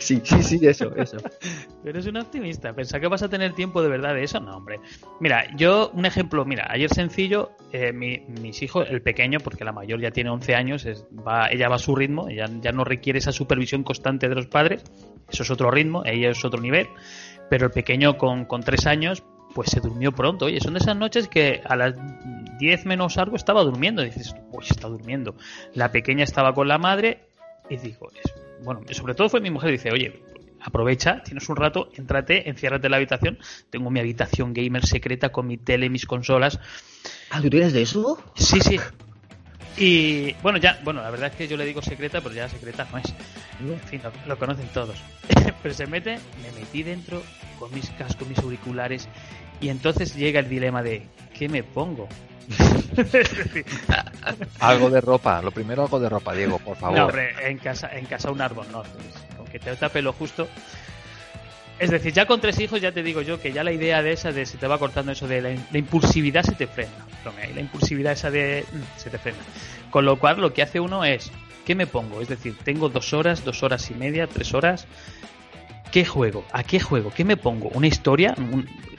Sí, sí, sí, eso, eso. Eres un optimista. Pensar que vas a tener tiempo de verdad de eso, no, hombre. Mira, yo, un ejemplo, mira, ayer sencillo, eh, mi- mis hijos, el pequeño, porque la mayor ya tiene 11 años, es- va, ella va a su ritmo, ella ya no requiere esa supervisión constante de los padres, eso es otro ritmo, ella es otro nivel, pero el pequeño con, con 3 años, pues se durmió pronto. Oye, son de esas noches que a las 10 menos algo estaba durmiendo. Y dices, uy, está durmiendo. La pequeña estaba con la madre y digo, bueno, sobre todo fue mi mujer, dice, oye, aprovecha, tienes un rato, entrate, enciérrate en la habitación. Tengo mi habitación gamer secreta con mi tele, mis consolas. Ah, ¿tú de eso? Sí, sí. Y bueno, ya, bueno, la verdad es que yo le digo secreta, pero ya secreta no es. En fin, lo, lo conocen todos. Pero se mete, me metí dentro con mis cascos, mis auriculares, y entonces llega el dilema de ¿qué me pongo? Algo de ropa, lo primero algo de ropa, Diego, por favor. no, hombre, en casa, en casa un árbol, no. Aunque te tape lo justo. Es decir, ya con tres hijos ya te digo yo que ya la idea de esa de se te va cortando eso de la, impulsividad se te frena. La impulsividad esa de mm, se te frena. Con lo cual lo que hace uno es, ¿qué me pongo? Es decir, tengo dos horas, dos horas y media, tres horas. ¿Qué juego? ¿A qué juego? ¿Qué me pongo? ¿Una historia?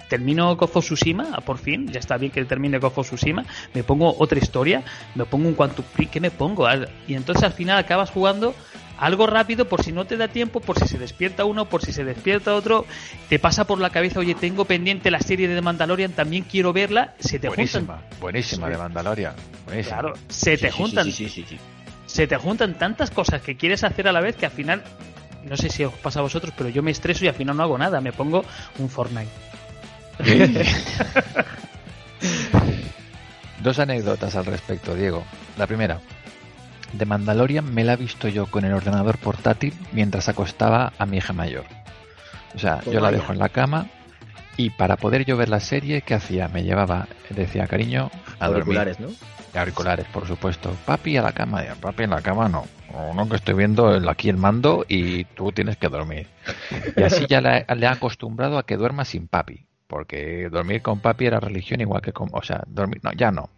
termino Gozo Tsushima, por fin, ya está bien que termine Gozo Tsushima, me pongo otra historia, me pongo un Quantum ¿qué me pongo? Y entonces al final acabas jugando algo rápido por si no te da tiempo, por si se despierta uno, por si se despierta otro, te pasa por la cabeza, oye, tengo pendiente la serie de Mandalorian, también quiero verla, se te buenísima, juntan. Buenísima de Mandalorian. Buenísima. Claro, se te juntan. se te juntan tantas cosas que quieres hacer a la vez que al final, no sé si os pasa a vosotros, pero yo me estreso y al final no hago nada, me pongo un Fortnite. Dos anécdotas al respecto, Diego. La primera, de Mandalorian me la he visto yo con el ordenador portátil mientras acostaba a mi hija mayor. O sea, yo la dejo en la cama y para poder yo ver la serie, ¿qué hacía? Me llevaba, decía cariño, a auriculares, ¿no? Auriculares, por supuesto. Papi a la cama, papi en la cama no. No que estoy viendo aquí el mando y tú tienes que dormir. Y así ya le, ha acostumbrado a que duerma sin papi. Porque dormir con papi era religión igual que con... O sea, dormir... No, ya no.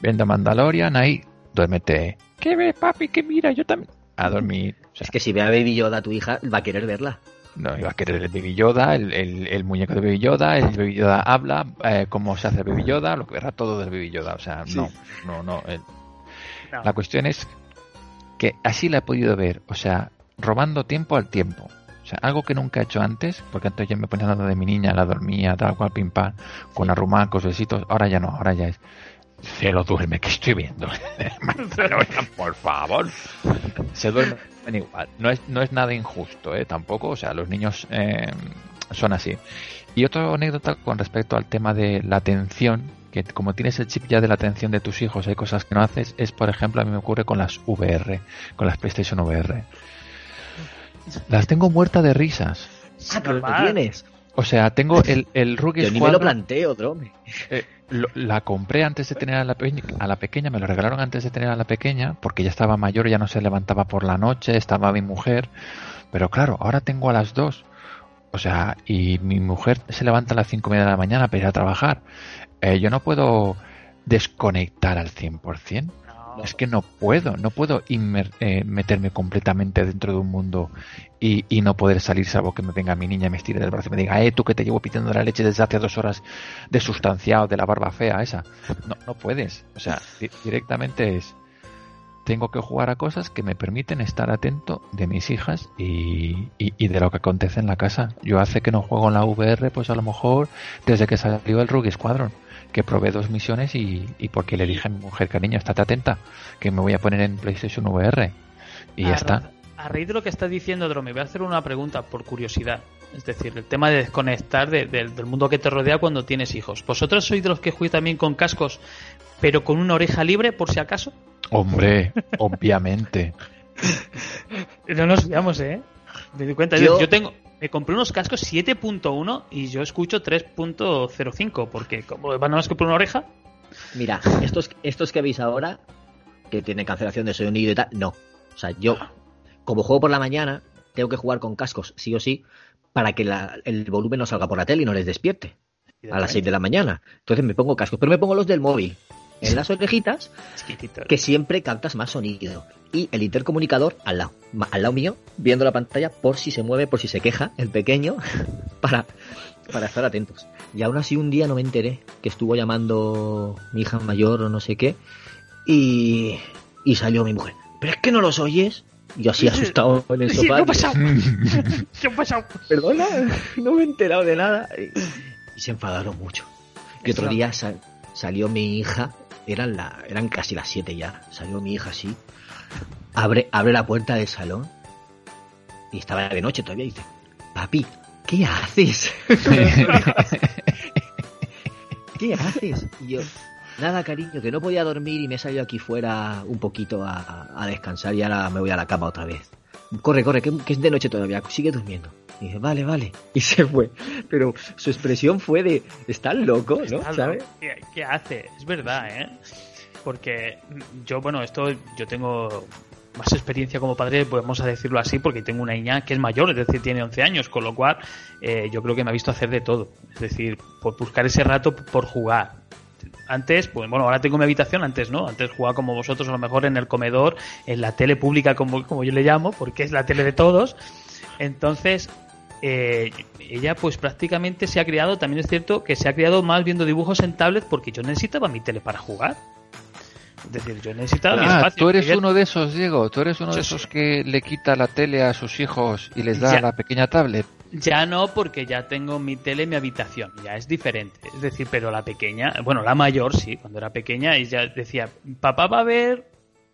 Viendo Mandalorian, ahí, duérmete ¿Qué ve, papi? ¿Qué mira? Yo también. A dormir. es que si ve a Baby Yoda tu hija, va a querer verla. No, iba a querer el Baby Yoda, el, el, muñeco de Baby Yoda, el Baby Yoda habla, eh, cómo se hace Baby Yoda, lo que verá todo del Baby Yoda. O sea, no, no, no, La cuestión es que así la he podido ver, o sea, robando tiempo al tiempo. O sea, algo que nunca he hecho antes, porque antes yo me ponía hablando de mi niña, la dormía, tal cual, pim pam, con arrumacos, besitos, ahora ya no, ahora ya es lo duerme, que estoy viendo. por favor. Se igual. No es, no es nada injusto, ¿eh? Tampoco. O sea, los niños eh, son así. Y otra anécdota con respecto al tema de la atención, que como tienes el chip ya de la atención de tus hijos, hay cosas que no haces, es por ejemplo, a mí me ocurre con las VR, con las PlayStation VR. Las tengo muertas de risas. Ah, pero tienes. O sea, tengo el, el Rookie Yo ni me lo planteo, Drome. Eh, la compré antes de tener a la, a la pequeña, me lo regalaron antes de tener a la pequeña, porque ya estaba mayor, ya no se levantaba por la noche, estaba mi mujer. Pero claro, ahora tengo a las dos. O sea, y mi mujer se levanta a las cinco y media de la mañana para ir a trabajar. Eh, yo no puedo desconectar al 100%. Es que no puedo, no puedo eh, meterme completamente dentro de un mundo y, no poder salir salvo que me venga mi niña y me estire del brazo y me diga, eh, tú que te llevo pitando la leche desde hace dos horas de sustanciado, de la barba fea esa. No, no puedes. O sea, directamente es, tengo que jugar a cosas que me permiten estar atento de mis hijas y, y, de lo que acontece en la casa. Yo hace que no juego en la VR, pues a lo mejor desde que salió el Rookie Squadron que probé dos misiones y, y porque le dije a mi mujer, cariño, estate atenta, que me voy a poner en PlayStation VR. Y ya está. A raíz de lo que estás diciendo, Drome, voy a hacer una pregunta por curiosidad. Es decir, el tema de desconectar del mundo que te rodea cuando tienes hijos. ¿Vosotros sois de los que jugáis también con cascos, pero con una oreja libre, por si acaso? Hombre, obviamente. No nos veamos, ¿eh? Me di cuenta. yo tengo, me compré unos cascos 7.1 y yo escucho 3.05 porque como van más que por una oreja. Mira, estos, estos que veis ahora, que tienen cancelación de sonido y tal, no. O sea, yo, como juego por la mañana, tengo que jugar con cascos, sí o sí, para que el volumen no salga por la tele y no les despierte a las 6 de la mañana. Entonces me pongo cascos, pero me pongo los del móvil en las orejitas, que siempre captas más sonido. Y el intercomunicador al lado, al lado mío, viendo la pantalla por si se mueve, por si se queja el pequeño, para, para estar atentos. Y aún así un día no me enteré que estuvo llamando mi hija mayor o no sé qué, y, y salió mi mujer. ¿Pero es que no los oyes? Y yo así asustado en el sofá. ¿Qué ha pasado? ¿Qué ha pasado? Perdona, no me he enterado de nada. Y, se enfadaron mucho. Y otro día salió mi hija eran, la, eran casi las 7 ya. Salió mi hija así. Abre, abre la puerta del salón. Y estaba de noche todavía. Y dice, papi, ¿qué haces? ¿Qué haces? Y yo, nada, cariño, que no podía dormir y me he salido aquí fuera un poquito a, descansar y ahora me voy a la cama otra vez. Corre, corre, que, que es de noche todavía, sigue durmiendo. Y dije, vale, vale. Y se fue. Pero su expresión fue de, ¿estás loco? ¿no? ¿Sabes? ¿Qué, hace? Es verdad, ¿eh? Porque yo, bueno, esto, yo tengo más experiencia como padre, podemos decirlo así, porque tengo una niña que es mayor, es decir, tiene 11 años, con lo cual eh, yo creo que me ha visto hacer de todo. Es decir, por buscar ese rato por jugar. Antes, pues bueno, ahora tengo mi habitación, antes no, antes jugaba como vosotros a lo mejor en el comedor, en la tele pública como, como yo le llamo, porque es la tele de todos. Entonces, eh, ella pues prácticamente se ha criado, también es cierto que se ha criado más viendo dibujos en tablet porque yo necesitaba mi tele para jugar. Es decir, yo necesitaba mi Ah, espacio. tú eres Ella- uno de esos, Diego. Tú eres uno de esos que le quita la tele a sus hijos y les da Ya. la pequeña tablet. Ya no, porque ya tengo mi tele en mi habitación, ya es diferente. Es decir, pero la pequeña, bueno, la mayor sí, cuando era pequeña, ella decía, papá va a ver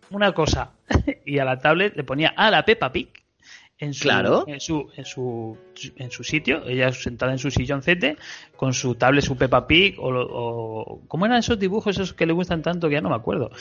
una cosa. y a la tablet le ponía a la Peppa Pig en su, Claro. en su, en su, en su sitio, ella sentada en su silloncete, con su tablet, su Peppa Pig, o, o ¿cómo eran esos dibujos esos que le gustan tanto que ya no me acuerdo?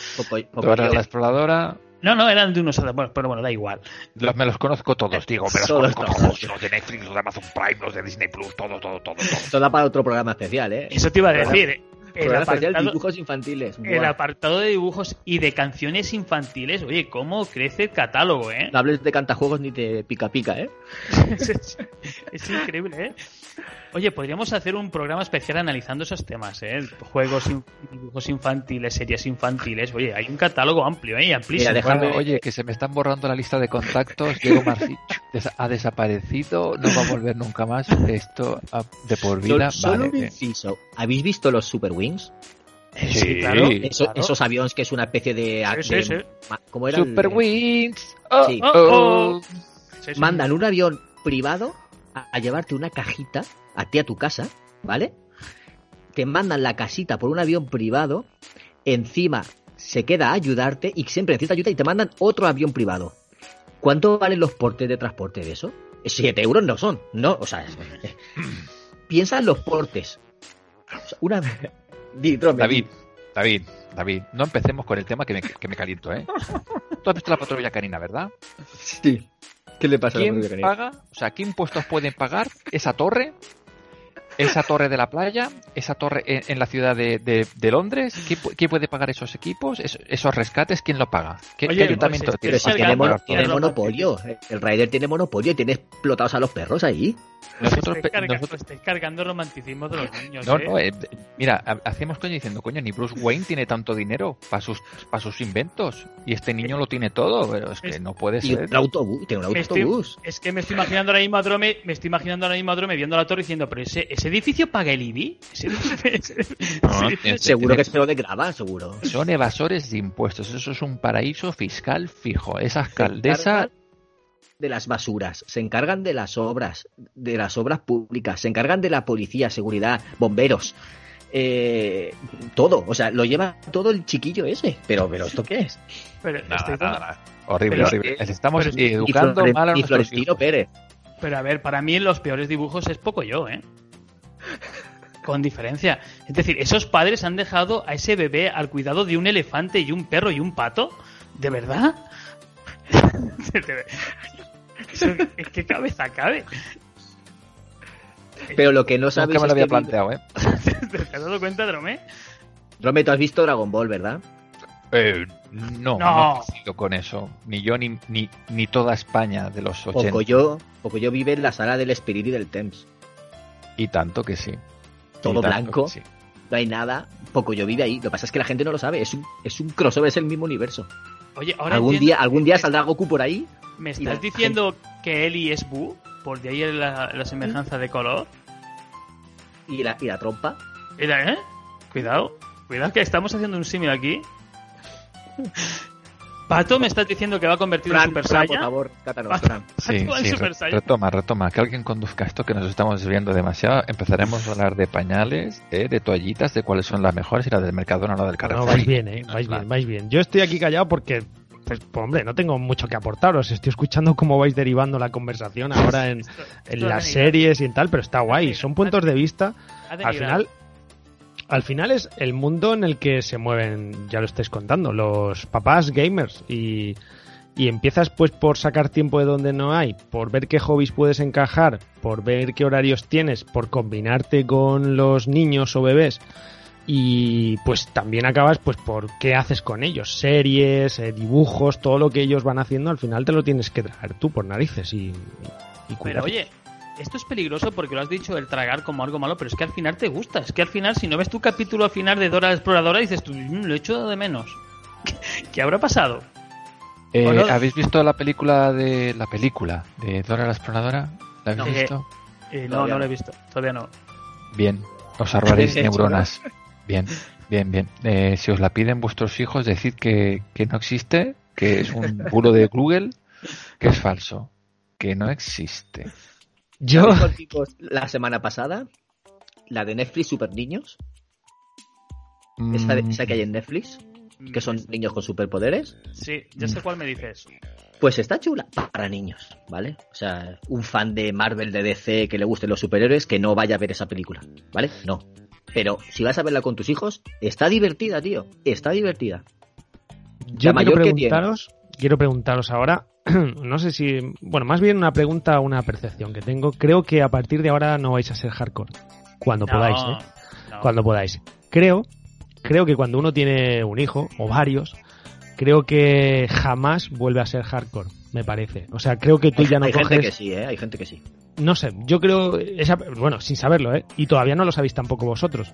Dora la exploradora. No, no, eran de unos, bueno, pero bueno, da igual. Los, me los conozco todos, Diego. Me los Todos, conozco todos. todos. Los de Netflix, los de Amazon Prime, los de Disney Plus, todo, todo, todo. todo. Esto da para otro programa especial, ¿eh? Eso te iba a decir. Eh. El apartado- dibujos infantiles. El apartado de dibujos y de canciones infantiles, oye, cómo crece el catálogo, ¿eh? No hables de cantajuegos ni de pica pica, ¿eh? es, es- es increíble, ¿eh? Oye, podríamos hacer un programa especial analizando esos temas, ¿eh? Juegos, in- dibujos infantiles, series infantiles. Oye, hay un catálogo amplio, ¿eh? Amplísimo. Mira, déjame- Bueno, oye, que se me están borrando la lista de contactos. Diego Marci ha desaparecido, no va a volver nunca más. Esto ah, de por vida. Solo, solo vale, un eh. inciso. ¿Habéis visto los Super Wings? Eh, Sí, Sí, claro. Eso- claro. Esos aviones que es una especie de... Sí, sí, de- sí. ma- ¿Cómo era? el- Super Wings. Oh, Sí. Oh, oh. oh. Sí, sí. Mandan un avión privado a, a llevarte una cajita a ti a tu casa, ¿vale? Te mandan la casita por un avión privado, encima se queda a ayudarte y siempre necesita ayuda y te mandan otro avión privado. ¿Cuánto valen los portes de transporte de eso? 7 euros no son, no, o sea, piensa en los portes. O sea, una... David. David, David, no empecemos con el tema que me, que me caliento, ¿eh? Tú has visto la patrulla canina, ¿verdad? Sí. ¿Qué le pasa a la ¿Quién patrulla canina? paga? O sea, ¿qué impuestos pueden pagar esa torre? Esa torre de la playa, esa torre en, en la ciudad de, de- de Londres, ¿Quién, pu- quién puede pagar esos equipos, esos, esos rescates? ¿Quién lo paga? ¿Qué, Oye, qué ayuntamiento pues, tiene Pero si Estoy tiene, mono- tiene monopolio. El Raider tiene monopolio y tiene explotados a los perros ahí. Nosotros, Estáis, carga- nosotros- estáis cargando romanticismo de los niños, no, ¿eh? no, eh, mira, ha- hacemos coño diciendo, coño, ni Bruce Wayne tiene tanto dinero para sus, para sus inventos y este niño lo tiene todo, pero es que Es- no puede Y ser. un autobús, tiene un estoy- autobús. Es que me estoy imaginando ahora mismo a Drome, me estoy imaginando ahora mismo a Drome viendo la torre diciendo, pero ese, ese edificio paga el IBI. Ese- No, tiene- Seguro tiene- que se lo desgraba, seguro. Son evasores de impuestos, eso es un paraíso fiscal fijo. Esa alcaldesa de las basuras, se encargan de las obras, de las obras públicas, se encargan de la policía, seguridad, bomberos, eh, todo, o sea, lo lleva todo el chiquillo ese. Pero, pero ¿esto qué es? pero, Nada, estoy nada, dando- nada. Horrible, Pero- horrible. Les estamos pero- educando mal a y Florentino hijos. Pérez. pero a ver, para mí en los peores dibujos es poco yo, ¿eh? Con diferencia. Es decir, esos padres han dejado a ese bebé al cuidado de un elefante y un perro y un pato. ¿De verdad? ¿En qué cabeza cabe? Pero lo que no sabéis Nunca me lo es había que planteado, ¿eh? ¿Te has dado cuenta, Drome? Rome, tú has visto Dragon Ball, ¿verdad? Eh, no, no, No. he crecido con eso. Ni yo ni, ni, ni toda España de los 80. Pocoyo, Pocoyo vive en la sala del Spirit y del Thames. Y tanto que sí. Todo blanco. que sí. No hay nada. Pocoyo vive ahí. Lo que pasa es que la gente no lo sabe. Es un, es un crossover, es el mismo universo. Oye, ahora Algún entiendo- día, algún día saldrá Goku por ahí. ¿Me estás diciendo que Eli es Boo? Por de ahí la, la semejanza de color. Y la, y la trompa. Mira, ¿eh? Cuidado. Cuidado que estamos haciendo un símil aquí. Pato, ¿me estás diciendo que va a convertir en Super Fran, por Saiyan? favor, cátanos, Fran. Sí, sí, Super re- Saiyan. retoma, retoma. Que alguien conduzca esto, que nos estamos desviando demasiado. Empezaremos a hablar de pañales, eh, de toallitas, de cuáles son las mejores y las del Mercadona o la del No, Carrefour. vais bien, eh, No, vais no. bien, vais bien. Yo estoy aquí callado porque, pues, pues, hombre, no tengo mucho que aportaros. Estoy escuchando cómo vais derivando la conversación ahora en, en las series y en tal, pero está guay. Son puntos de vista. Al final, al final es el mundo en el que se mueven, ya lo estáis contando, los papás gamers y, y empiezas pues por sacar tiempo de donde no hay, por ver qué hobbies puedes encajar, por ver qué horarios tienes, por combinarte con los niños o bebés y pues también acabas pues por qué haces con ellos, series, eh, dibujos, todo lo que ellos van haciendo, al final te lo tienes que traer tú por narices y, y Pero oye, esto es peligroso porque lo has dicho el tragar como algo malo, pero es que al final te gusta. Es que al final, si no ves tu capítulo al final de Dora la Exploradora, dices tú, "Mm, lo he hecho de menos. ¿Qué habrá pasado? Eh, ¿O no? ¿Habéis visto la película de la película de Dora la exploradora? ¿La habéis No. visto? Eh, no, Todavía no lo he no. visto, todavía no. Bien, os ahorraréis neuronas. Bien, bien, bien. Eh, si os la piden vuestros hijos, decid que, que no existe, que es un bulo de Google, que es falso, que no existe. Yo, ¿Sabéis cuál vimos la semana pasada? La de Netflix Super Niños. Esa, de- Mm, esa que hay en Netflix, que son niños con superpoderes. Sí, ya sé cuál me dices. Pues está chula para niños, ¿vale? O sea, un fan de Marvel, de DC, que le gusten los superhéroes, que no vaya a ver esa película, ¿vale? No. Pero si vas a verla con tus hijos, está divertida, tío. Está divertida. yo quiero mayor que preguntaros, quiero preguntaros ahora, no sé si, bueno, más bien una pregunta, una percepción que tengo. Creo que a partir de ahora no vais a ser hardcore. Cuando No, podáis, ¿eh? no. Cuando podáis. Creo, creo que cuando uno tiene un hijo o varios, creo que jamás vuelve a ser hardcore, me parece. O sea, creo que tú Hay, ya no hay coges. gente que sí, ¿eh? Hay gente que sí. No sé, yo creo, esa, bueno, sin saberlo, ¿eh? Y todavía no lo sabéis tampoco vosotros,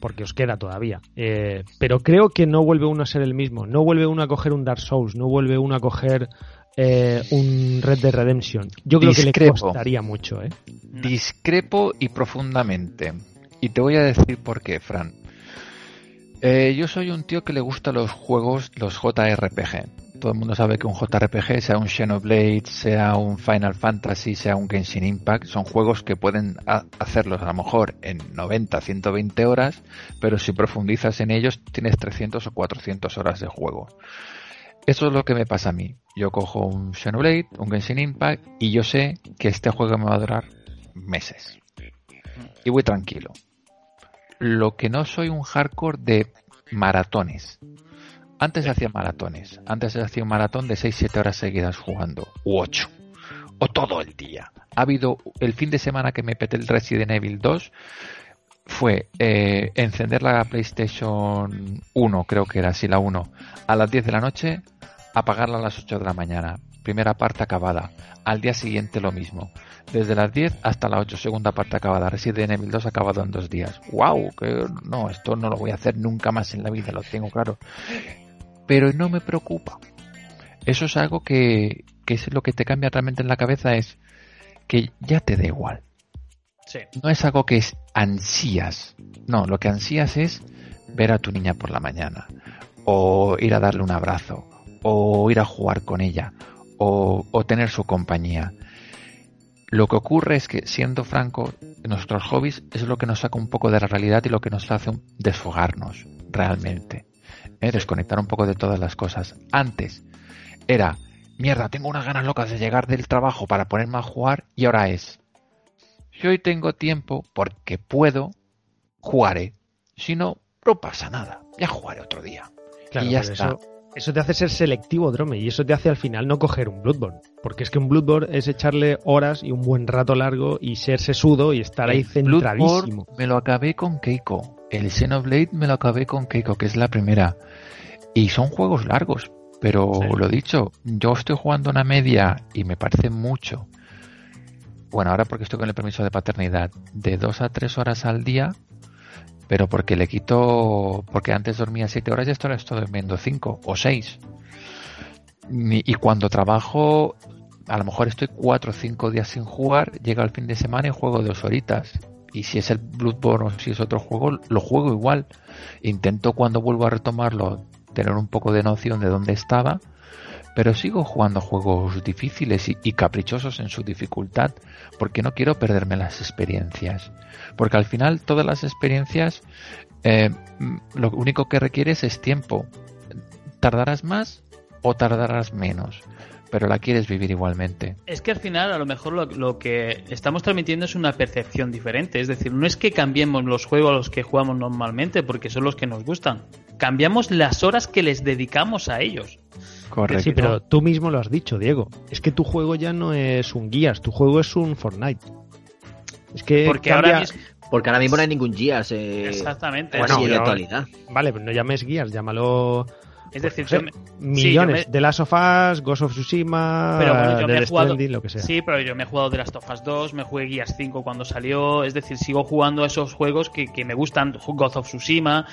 porque os queda todavía. Eh, pero creo que no vuelve uno a ser el mismo. No vuelve uno a coger un Dark Souls, no vuelve uno a coger eh, un Red Dead Redemption. Yo creo que le costaría mucho, ¿eh? Discrepo y profundamente. Y te voy a decir por qué, Fran. Eh, yo soy un tío que le gusta los juegos, los JRPG. Todo el mundo sabe que un JRPG, sea un Xenoblade, sea un Final Fantasy, sea un Genshin Impact, son juegos que pueden ha- hacerlos a lo mejor en 90, 120 horas, pero si profundizas en ellos tienes 300 o 400 horas de juego. Eso es lo que me pasa a mí. Yo cojo un Xenoblade, un Genshin Impact y yo sé que este juego me va a durar meses. Y voy tranquilo. Lo que no soy un hardcore de maratones. Antes hacía maratones. Antes hacía un maratón de 6-7 horas seguidas jugando. U 8. O todo el día. Ha habido el fin de semana que me peté el Resident Evil 2. Fue eh, encender la PlayStation 1, creo que era así la 1, a las 10 de la noche, apagarla a las 8 de la mañana. Primera parte acabada. Al día siguiente lo mismo. Desde las 10 hasta las 8, segunda parte acabada. Resident Evil 2 acabado en dos días. ¡Wow! Que no, esto no lo voy a hacer nunca más en la vida, lo tengo claro. Pero no me preocupa. Eso es algo que, que es lo que te cambia realmente en la cabeza, es que ya te da igual. Sí. No es algo que es ansías. No, lo que ansías es ver a tu niña por la mañana. O ir a darle un abrazo. O ir a jugar con ella. O, o tener su compañía. Lo que ocurre es que, siendo franco, nuestros hobbies es lo que nos saca un poco de la realidad y lo que nos hace desfogarnos, realmente. ¿Eh? Desconectar un poco de todas las cosas. Antes era, mierda, tengo unas ganas locas de llegar del trabajo para ponerme a jugar y ahora es, si hoy tengo tiempo, porque puedo, jugaré. Si no, no pasa nada. Ya jugaré otro día. Claro, y ya está. Eso, eso te hace ser selectivo, Drome, y eso te hace al final no coger un Bloodborne. Porque es que un Bloodborne es echarle horas y un buen rato largo y ser sesudo y estar ahí El centradísimo. Bloodborne me lo acabé con Keiko. El Xenoblade me lo acabé con Keiko, que es la primera. Y son juegos largos, pero Sí. lo dicho, yo estoy jugando una media y me parece mucho. Bueno, ahora porque estoy con el permiso de paternidad, de dos a tres horas al día, pero porque le quito, porque antes dormía siete horas y esto ahora estoy durmiendo cinco o seis. Y cuando trabajo, a lo mejor estoy cuatro o cinco días sin jugar, llega el fin de semana y juego dos horitas. Y si es el Bloodborne o si es otro juego, lo juego igual. Intento cuando vuelvo a retomarlo tener un poco de noción de dónde estaba, pero sigo jugando juegos difíciles y, caprichosos en su dificultad, porque no quiero perderme las experiencias. Porque al final todas las experiencias eh, mm, lo único que requieres es tiempo. Tardarás más o tardarás menos, pero la quieres vivir igualmente. Es que al final a lo mejor lo, lo que estamos transmitiendo es una percepción diferente. Es decir, no es que cambiemos los juegos a los que jugamos normalmente porque son los que nos gustan. Cambiamos las horas que les dedicamos a ellos. Correcto. Sí, pero tú mismo lo has dicho, Diego. Es que tu juego ya no es un Gears, tu juego es un Fortnite. Es que Porque cambia- ahora mismo... Porque ahora mismo no hay ningún Gears. Eh, Exactamente. Bueno, de actualidad. Vale, pero no llames guías, llámalo. Es decir, Joder, yo me- sí, yo millones. me- de Last of Us, Ghost of Tsushima, Pero bueno, yo me he jugado. Lo que sea. Sí, pero yo me he jugado de Last of Us 2, me jugué Gears 5 cuando salió. Es decir, sigo jugando a esos juegos que, que me gustan. God of Tsushima.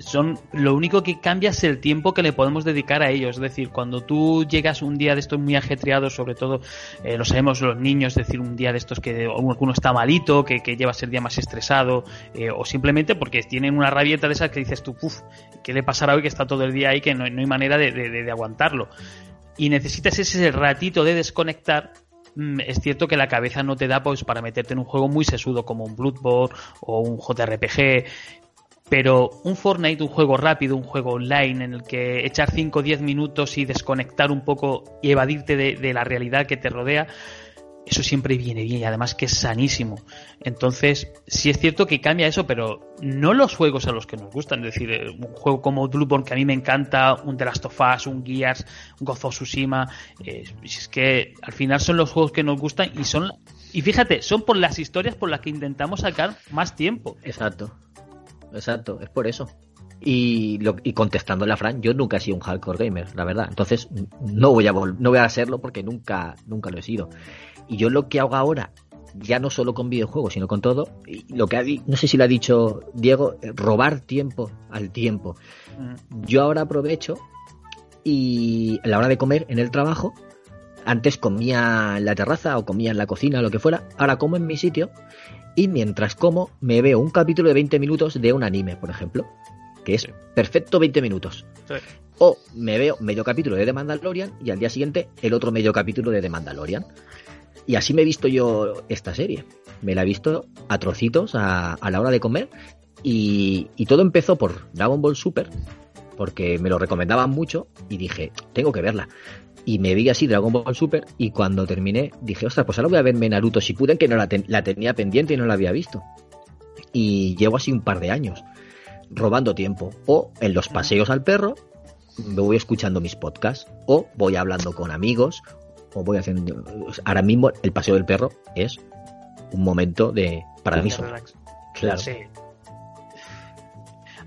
Son, lo único que cambia es el tiempo que le podemos dedicar a ellos. Es decir, cuando tú llegas un día de estos muy ajetreados, sobre todo, eh, lo sabemos los niños, decir, un día de estos que alguno está malito, que, que llevas el día más estresado, eh, o simplemente porque tienen una rabieta de esas que dices tú, puf, ¿qué le pasará hoy que está todo el día ahí que no, no hay manera de- de aguantarlo? Y necesitas ese ratito de desconectar. Mm, Es cierto que la cabeza no te da pues para meterte en un juego muy sesudo como un Bloodborne o un JRPG, pero un Fortnite, un juego rápido, un juego online en el que echar 5 o 10 minutos y desconectar un poco y evadirte de, de la realidad que te rodea, eso siempre viene bien y además que es sanísimo. Entonces, sí es cierto que cambia eso, pero no los juegos a los que nos gustan. Es decir, eh, un juego como Bloodborne que a mí me encanta, un The Last of Us, un Gears, un of Tsushima, eh, es que al final son los juegos que nos gustan y son... Y fíjate, son por las historias por las que intentamos sacar más tiempo. Exacto. Exacto, es por eso. Y, lo, y contestándole a Fran, yo nunca he sido un hardcore gamer, la verdad. Entonces, no voy a no voy a serlo porque nunca, nunca lo he sido. Y yo lo que hago ahora, ya no solo con videojuegos, sino con todo, y lo que ha no sé si lo ha dicho Diego, eh, robar tiempo al tiempo. Mm. Yo ahora aprovecho y a la hora de comer en el trabajo, antes comía en la terraza o comía en la cocina o lo que fuera, ahora como en mi sitio y mientras como me veo un capítulo de 20 minutos de un anime, por ejemplo, que es perfecto 20 minutos. Sí. O me veo medio capítulo de The Mandalorian y al día siguiente el otro medio capítulo de The Mandalorian. Y así me he visto yo esta serie. Me la he visto a trocitos a, a la hora de comer y, y todo empezó por Dragon Ball Super, porque me lo recomendaban mucho y dije, tengo que verla. Y me vi así Dragon Ball Super y cuando terminé dije, ostras, pues ahora voy a verme Naruto Shippuden que no la, ten- la tenía pendiente y no la había visto. Y llevo así un par de años robando tiempo. O en los paseos al perro me voy escuchando mis podcasts o voy hablando con amigos o voy haciendo... Ahora mismo el paseo del perro es un momento de... para mí solo. Claro. Sí.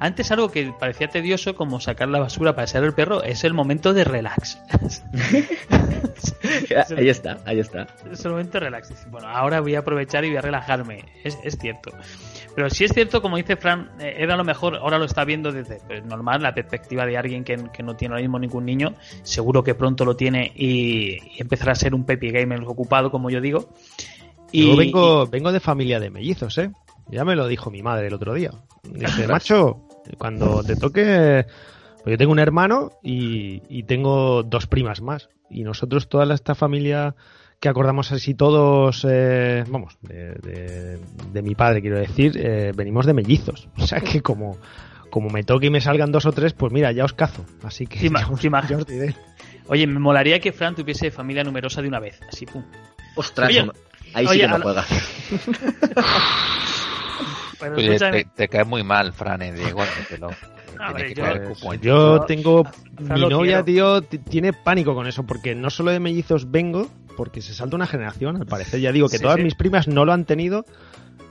Antes algo que parecía tedioso como sacar la basura para pasear el perro es el momento de relax. ahí está, ahí está. es el momento de relax. Bueno, ahora voy a aprovechar y voy a relajarme. Es, es cierto. Pero sí es cierto, como dice Fran, eh, él a lo mejor ahora lo está viendo desde pues, normal, la perspectiva de alguien que, que no tiene ahora mismo ningún niño. Seguro que pronto lo tiene y, y empezará a ser un Pepi Gamer ocupado, como yo digo. Y, Yo vengo, vengo de familia de mellizos, ¿eh? Ya me lo dijo mi madre el otro día. Dice, macho, cuando te toque... Pues yo tengo un hermano y, y tengo dos primas más. Y nosotros, toda esta familia que acordamos así todos, eh, vamos, de, de- de mi padre quiero decir, eh, venimos de mellizos. O sea que como, como me toque y me salgan dos o tres, pues mira, ya os cazo. Así que ima- ya os- ima- ya os diré. Oye, me molaría que Fran tuviese familia numerosa de una vez. Así, pum. Ostras, Oye, ahí sí que no juega. Bueno, Oye, escúchame. te, te cae muy mal, Fran, eh, Diego, que yo- yo Yo- tengo. Mi lo novia, quiero. tío, tiene pánico con eso, porque no solo de mellizos vengo, porque se salta una generación, al parecer. Ya digo que Sí, todas sí. mis primas no lo han tenido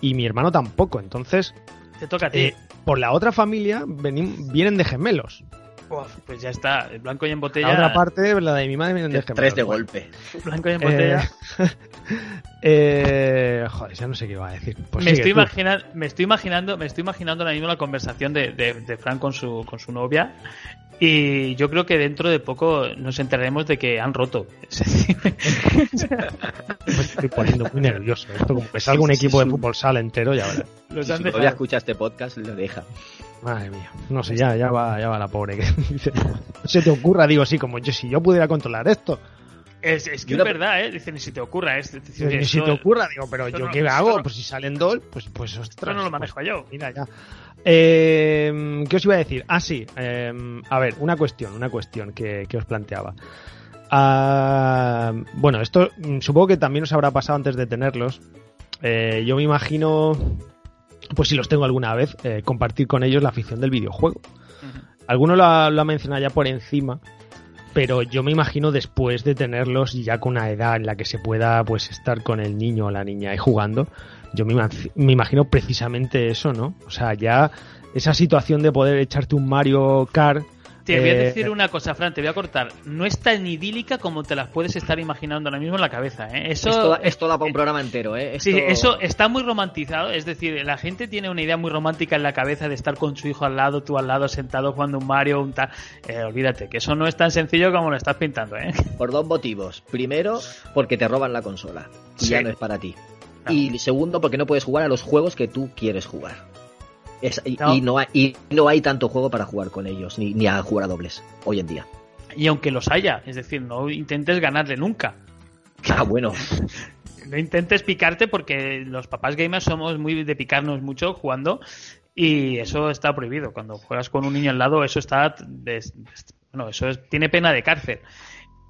y mi hermano tampoco. Entonces, Te toca a ti. eh, por la otra familia venim- vienen de gemelos. Uf, pues ya está. El blanco y en La botella. otra parte, la de mi madre, de. Tres de Bueno, golpe. Blanco y en eh, botella. eh, joder, ya no sé qué iba a decir. Pues me, sigue estoy imaginando, me estoy imaginando, me estoy imaginando ahora mismo la conversación de, de, de Fran con su, con su novia. Y yo creo que dentro de poco nos enteraremos de que han roto. Me estoy poniendo muy nervioso. Esto como que salga un equipo de fútbol sala entero y ahora. los Si novia escucha este podcast, lo deja. Madre mía, no sé, ya, ya va, ya va la pobre que dice, no se te ocurra, digo, sí, como yo, si yo pudiera controlar esto, Es, es que es verdad, ¿eh? Dice, ni si te ocurra. Es, es decir, ni si te ocurra, digo, pero yo no- qué hago, no- pues si salen dos, pues, pues Esto ostras. no lo pues, manejo yo. Mira, ya. Eh, ¿Qué os iba a decir? Ah, sí. eh, a ver, una cuestión, una cuestión que, que os planteaba. Ah, bueno, esto mm, supongo que también os habrá pasado antes de tenerlos. Eh, yo me imagino, pues si los tengo alguna vez, eh, compartir con ellos la afición del videojuego. Alguno lo ha, lo ha mencionado ya por encima, pero yo me imagino después de tenerlos ya con una edad en la que se pueda pues estar con el niño o la niña y jugando, yo me, me imagino precisamente eso, ¿no? O sea, ya esa situación de poder echarte un Mario Kart. Te voy a eh, decir una cosa, Fran, te voy a cortar. No es tan idílica como te las puedes estar imaginando ahora mismo en la cabeza. ¿eh? Eso, Esto, esto da para un programa entero, ¿eh? Sí, eso está muy romantizado. Es decir, la gente tiene una idea muy romántica en la cabeza de estar con su hijo al lado, tú al lado, sentado jugando un Mario, un tal. Eh, olvídate, que eso no es tan sencillo como lo estás pintando, ¿eh? Por dos motivos. Primero, porque te roban la consola y Sí. ya no es para ti. Y segundo, porque no puedes jugar a los juegos que tú quieres jugar. Es- y, No. y no hay, y no hay tanto juego para jugar con ellos, ni, ni a jugar a dobles hoy en día. Y aunque los haya, es decir, no intentes ganarle nunca. Ah, bueno. No intentes picarte porque los papás gamers somos muy de picarnos mucho jugando y eso está prohibido. Cuando juegas con un niño al lado, eso está. bueno, eso es- tiene pena de cárcel.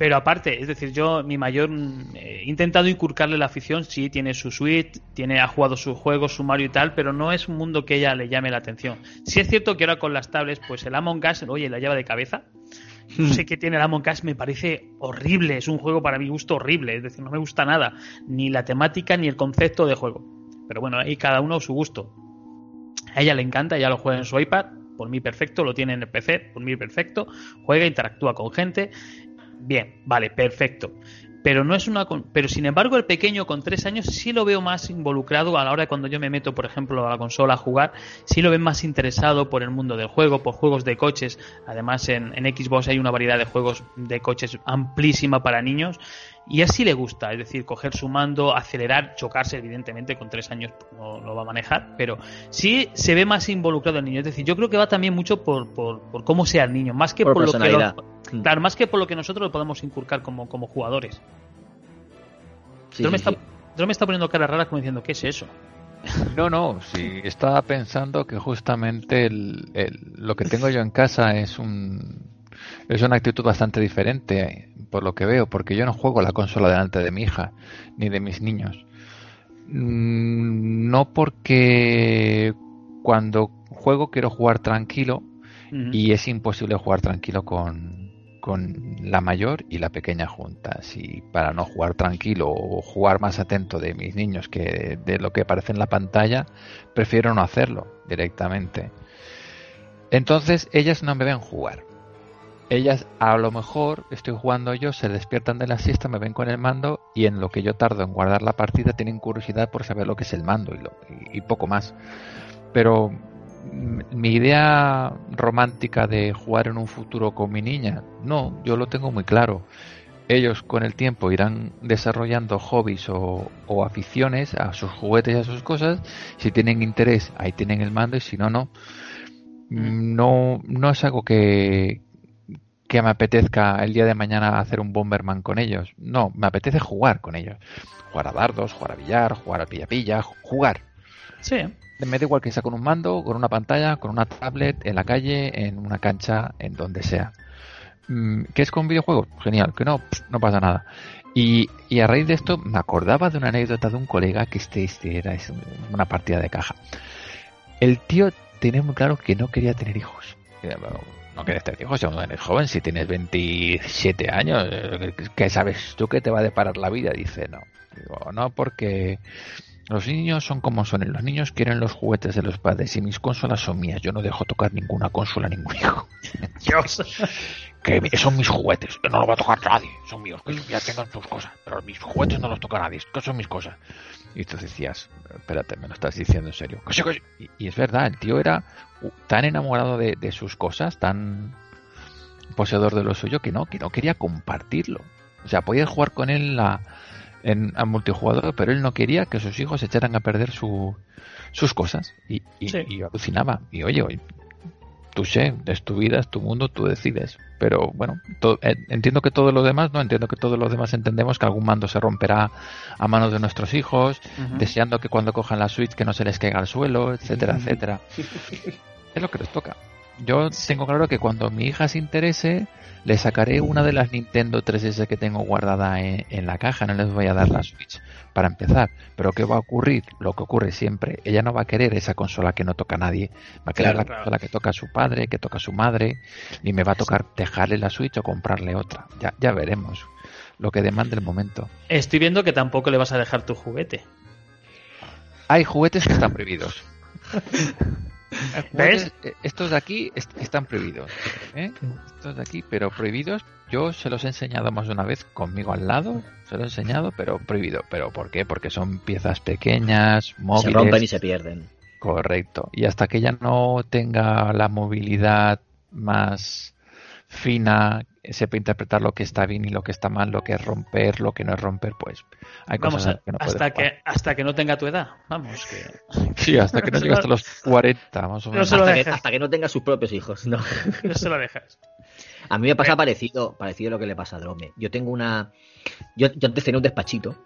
Pero aparte, es decir, yo, mi mayor. mm, He intentado inculcarle la afición, sí, tiene su suite, tiene, ha jugado sus juegos, su Mario y tal, pero no es un mundo que ella le llame la atención. Sí es cierto que ahora con las tablets, pues el Among Us, oye, la lleva de cabeza. No sé qué tiene el Among Us, me parece horrible, es un juego para mi gusto horrible, es decir, no me gusta nada, ni la temática ni el concepto de juego. Pero bueno, ahí cada uno a su gusto. A ella le encanta, ella lo juega en su iPad, por mí perfecto, lo tiene en el PC, por mí perfecto, juega, interactúa con gente, bien, vale, perfecto. Pero no es una pero sin embargo el pequeño con tres años sí lo veo más involucrado a la hora de cuando yo me meto, por ejemplo, a la consola a jugar, sí lo ven más interesado por el mundo del juego, por juegos de coches. Además en Xbox hay una variedad de juegos de coches amplísima para niños y así le gusta, es decir, coger su mando, acelerar, chocarse, evidentemente con tres años no lo va a manejar, pero sí se ve más involucrado el niño. Es decir, yo creo que va también mucho por, por, por cómo sea el niño, más que Por por, lo que lo- claro, más que por lo que nosotros lo podemos inculcar como, como jugadores. Sí, Yo me sí, está, me está poniendo cara rara como diciendo, ¿qué es eso? No, no, sí, estaba pensando que justamente el- el- lo que tengo yo en casa es un es una actitud bastante diferente por lo que veo, porque yo no juego la consola delante de mi hija ni de mis niños. Mm, No porque cuando juego quiero jugar tranquilo y es imposible jugar tranquilo con, con la mayor y la pequeña juntas. Y para no jugar tranquilo o jugar más atento de mis niños que de lo que aparece en la pantalla, prefiero no hacerlo directamente. Entonces ellas no me ven jugar. Ellas a lo mejor estoy jugando yo, se despiertan de la siesta, me ven con el mando y en lo que yo tardo en guardar la partida tienen curiosidad por saber lo que es el mando y, lo- y- poco más. Pero mm, mi idea romántica de jugar en un futuro con mi niña, no, yo lo tengo muy claro. Ellos con el tiempo irán desarrollando hobbies o, o aficiones a sus juguetes y a sus cosas. Si tienen interés, ahí tienen el mando y si no, no. Mm, No, no es algo que, que me apetezca el día de mañana hacer un Bomberman con ellos. No, me apetece jugar con ellos. Jugar a dardos, jugar a billar, jugar a pilla-pilla, jugar. Sí, Me da igual que sea con un mando, con una pantalla, con una tablet, en la calle, en una cancha, en donde sea. Mm, ¿Qué es con videojuegos? Genial, que no, no pasa nada. Y, y a raíz de esto me acordaba de una anécdota de un colega que este, este era es una partida de caja. El tío tenía muy claro que no quería tener hijos. No quieres tener hijos, aún eres joven, si tienes 27 años, ¿qué sabes tú que te va a deparar la vida? Dice, no. Digo, no, porque los niños son como son. Los niños quieren los juguetes de los padres y mis consolas son mías. Yo no dejo tocar ninguna consola a ningún hijo. Dios. Que son mis juguetes. No los va a tocar nadie. Son míos. Que ya tengan sus cosas. Pero mis juguetes no los toca nadie. Que son mis cosas. Y tú decías, espérate, me lo estás diciendo en serio. Que sí, que sí. Y, y es verdad, el tío era tan enamorado de, de sus cosas, tan poseedor de lo suyo, que no, que no quería compartirlo. O sea, podías jugar con él la, en a multijugador, pero él no quería que sus hijos echaran a perder su, sus cosas. Y, y, Sí. y alucinaba. Y oye, sé, es tu vida, es tu mundo, tú decides. Pero bueno, to- eh, entiendo que todo lo demás, no entiendo que todos los demás entendemos que algún mando se romperá a manos de nuestros hijos, deseando que cuando cojan la Switch que no se les caiga al suelo, etcétera, etcétera. es lo que les toca. Yo tengo claro que cuando mi hija se interese, le sacaré una de las Nintendo 3DS que tengo guardada en, la caja, no les voy a dar la Switch para empezar. Pero ¿qué va a ocurrir? Lo que ocurre siempre, ella no va a querer esa consola que no toca a nadie, va a querer la consola que toca a su padre, que toca a su madre, y me va a tocar dejarle la Switch o comprarle otra. Ya, ya veremos lo que demande el momento. Estoy viendo que tampoco le vas a dejar tu juguete. Hay juguetes que están prohibidos. ¿Ves? Eh, estos de aquí están prohibidos. ¿eh? Estos de aquí, pero prohibidos. Yo se los he enseñado más de una vez conmigo al lado. Se los he enseñado, pero prohibido. ¿Pero por qué? Porque son piezas pequeñas, móviles. Se rompen y se pierden. Correcto. Y hasta que ella no tenga la movilidad más fina, sepa interpretar lo que está bien y lo que está mal, lo que es romper, lo que no es romper, pues hay cosas que no hasta que hasta que no tenga tu edad, vamos que sí, hasta que no llegue hasta los 40, más o menos. hasta, que, no tenga sus propios hijos, no. No se lo dejas. A mí me pasa parecido, parecido a lo que le pasa a Drome. Yo tengo una yo, yo antes tenía un despachito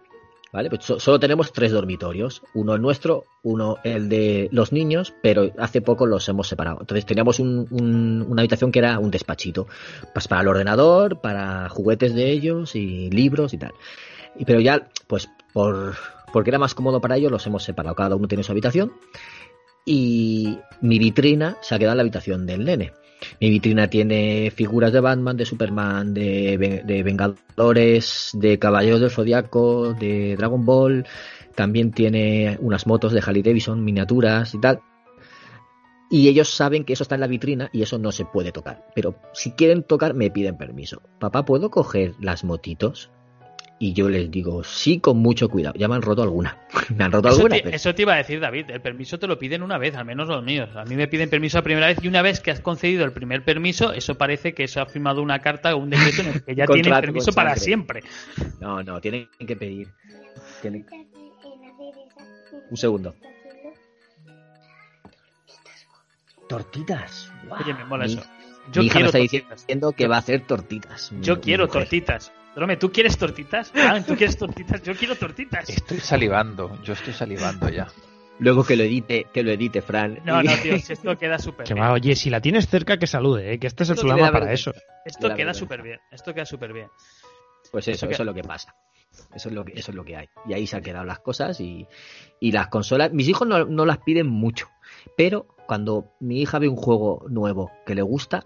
¿vale? Pues solo tenemos tres dormitorios, uno el nuestro, uno el de los niños, pero hace poco los hemos separado. Entonces teníamos una habitación que era un despachito, pues para el ordenador, para juguetes de ellos y libros y tal. Y, pero ya, pues por, porque era más cómodo para ellos, los hemos separado, cada uno tiene su habitación. Y mi vitrina se ha quedado en la habitación del nene. Mi vitrina tiene figuras de Batman, de Superman, de, Vengadores, de Caballeros del Zodiaco, de Dragon Ball. También tiene unas motos de Harley Davidson, miniaturas y tal. Y ellos saben que eso está en la vitrina y eso no se puede tocar. Pero si quieren tocar, me piden permiso. Papá, ¿puedo coger las motitos? Y yo les digo, sí, con mucho cuidado. Ya me han roto alguna. me han roto eso alguna. Te, Eso te iba a decir, David. El permiso te lo piden una vez, al menos los míos. A mí me piden permiso la primera vez y una vez que has concedido el primer permiso, eso parece que se ha firmado una carta o un decreto en el que ya tienen permiso para siempre. No, no, tienen que pedir. Un segundo. Tortitas. Oye, me mola eso. Yo mi hija me está diciendo que va a hacer tortitas. Yo quiero tortitas. Drome, ¿tú quieres tortitas? Ah, ¿tú quieres tortitas? Yo quiero tortitas. Estoy salivando, yo estoy salivando ya. Luego que lo edite, que lo edite, Fran. No, no, tío, esto queda súper bien. oye, si la tienes cerca, que salude, ¿eh? que este es el programa para eso. Esto queda súper bien, esto queda súper bien. Pues eso, eso es lo que pasa. Eso es lo que, eso es lo que hay. Y ahí se han quedado las cosas y, y las consolas. Mis hijos no, no las piden mucho, pero cuando mi hija ve un juego nuevo que le gusta,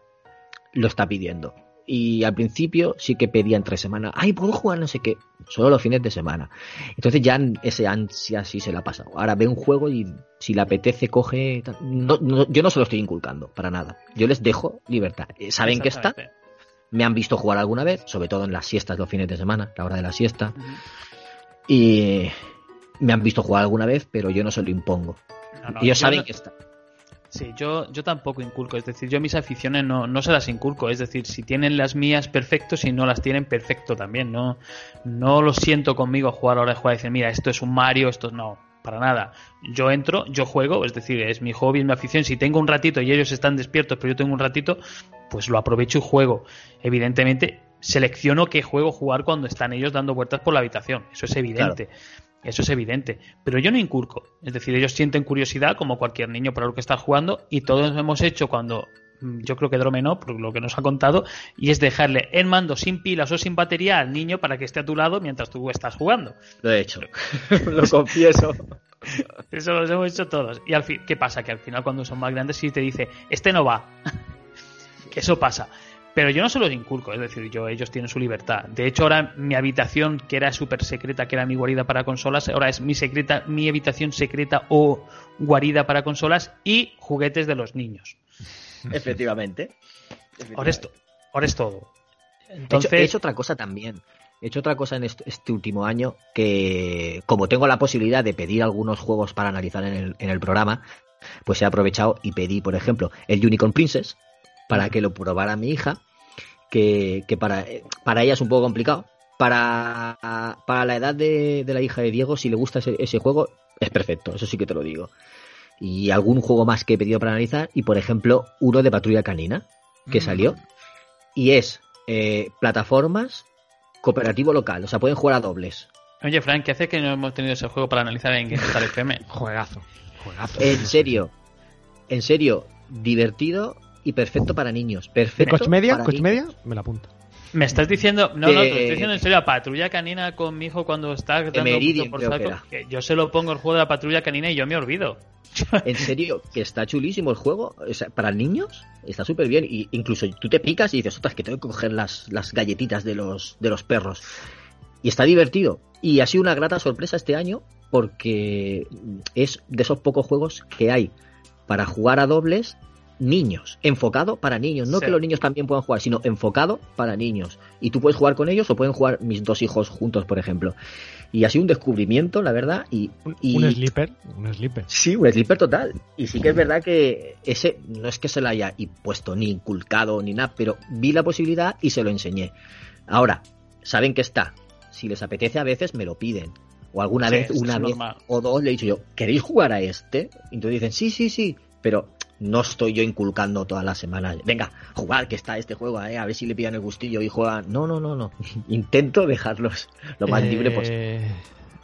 lo está pidiendo y al principio sí que pedía entre semana, ay, puedo jugar no sé qué, solo los fines de semana. Entonces ya ese ansia sí se la ha pasado. Ahora ve un juego y si le apetece coge... No, yo no se lo estoy inculcando, para nada. Yo les dejo libertad. Eh, Saben que está, me han visto jugar alguna vez, sobre todo en las siestas los fines de semana, la hora de la siesta. Y me han visto jugar alguna vez, pero yo no se lo impongo. Ellos saben que está. Sí, yo, yo tampoco inculco, es decir, yo mis aficiones no, no se las inculco, es decir, si tienen las mías perfecto, si no las tienen perfecto también, no, no lo siento conmigo jugar ahora de jugar y decir, mira, esto es un Mario, esto no, para nada. Yo entro, yo juego, es decir, es mi hobby, es mi afición, si tengo un ratito y ellos están despiertos, pero yo tengo un ratito, pues lo aprovecho y juego. Evidentemente, selecciono qué juego jugar cuando están ellos dando vueltas por la habitación, eso es evidente. Eso es evidente. Pero yo no incurco. Es decir, ellos sienten curiosidad, como cualquier niño, por lo que está jugando, y todos hemos hecho cuando. Mm, yo creo que Drome no, por lo que nos ha contado, y es dejarle el mando sin pilas o sin batería al niño para que esté a tu lado mientras tú estás jugando. Lo he hecho. lo confieso. Eso lo hemos hecho todos. Y al fin, ¿qué pasa? Que al final, cuando son más grandes, sí te dice, este no va. Eso pasa. Pero yo no se los inculco, es decir, yo ellos tienen su libertad. De hecho, ahora mi habitación, que era súper secreta, que era mi guarida para consolas, ahora es mi secreta, mi habitación secreta o guarida para consolas y juguetes de los niños. Efectivamente. Ahora, esto, ahora es todo. Entonces... He, hecho, otra cosa también. He hecho otra cosa en este, este, último año que, como tengo la posibilidad de pedir algunos juegos para analizar en el, en el programa, pues he aprovechado y pedí, por ejemplo, el Unicorn Princess para que lo probara mi hija que, para, para ella es un poco complicado. Para, para la edad de, la hija de Diego, si le gusta ese, juego, es perfecto, eso sí que te lo digo. Y algún juego más que he pedido para analizar, y por ejemplo, uno de Patrulla Canina, que mm. salió, y es eh, plataformas cooperativo local, o sea, pueden jugar a dobles. Oye, Frank, ¿qué hace que no hemos tenido ese juego para analizar en Star FM? juegazo, juegazo. En serio, en serio, divertido y perfecto para niños. ¿De Perfecto. coche media? para ¿Coche niños. media? Me la apunto. Me estás diciendo, no, no, te estoy diciendo en serio, patrulla canina con mi hijo cuando está dando Meridian, por saco, que yo se lo pongo el juego de la patrulla canina y yo me olvido. En serio, que está chulísimo el juego. O sea, para niños está súper bien. Y incluso tú te picas y dices, ostras, que tengo que coger las, las galletitas de los, de los perros. Y está divertido. Y ha sido una grata sorpresa este año porque es de esos pocos juegos que hay para jugar a dobles niños, enfocado para niños, no Sí. que los niños también puedan jugar, sino enfocado para niños. Y tú puedes jugar con ellos o pueden jugar mis dos hijos juntos, por ejemplo. Y ha sido un descubrimiento, la verdad, y, Un, y- un sleeper. Sí, un slipper total. Y sí que es verdad que ese no es que se lo haya puesto ni inculcado ni nada, pero vi la posibilidad y se lo enseñé. Ahora, saben que está. Si les apetece a veces me lo piden. O alguna Sí, vez, una vez normal. o dos le he dicho yo, ¿queréis jugar a este? Y entonces dicen, sí, sí, sí. Pero no estoy yo inculcando todas las semanas. Venga, jugar que está este juego, eh, a ver si le pillan el gustillo y juegan. No, no, no, no. Intento dejarlos lo más Eh, libre posible.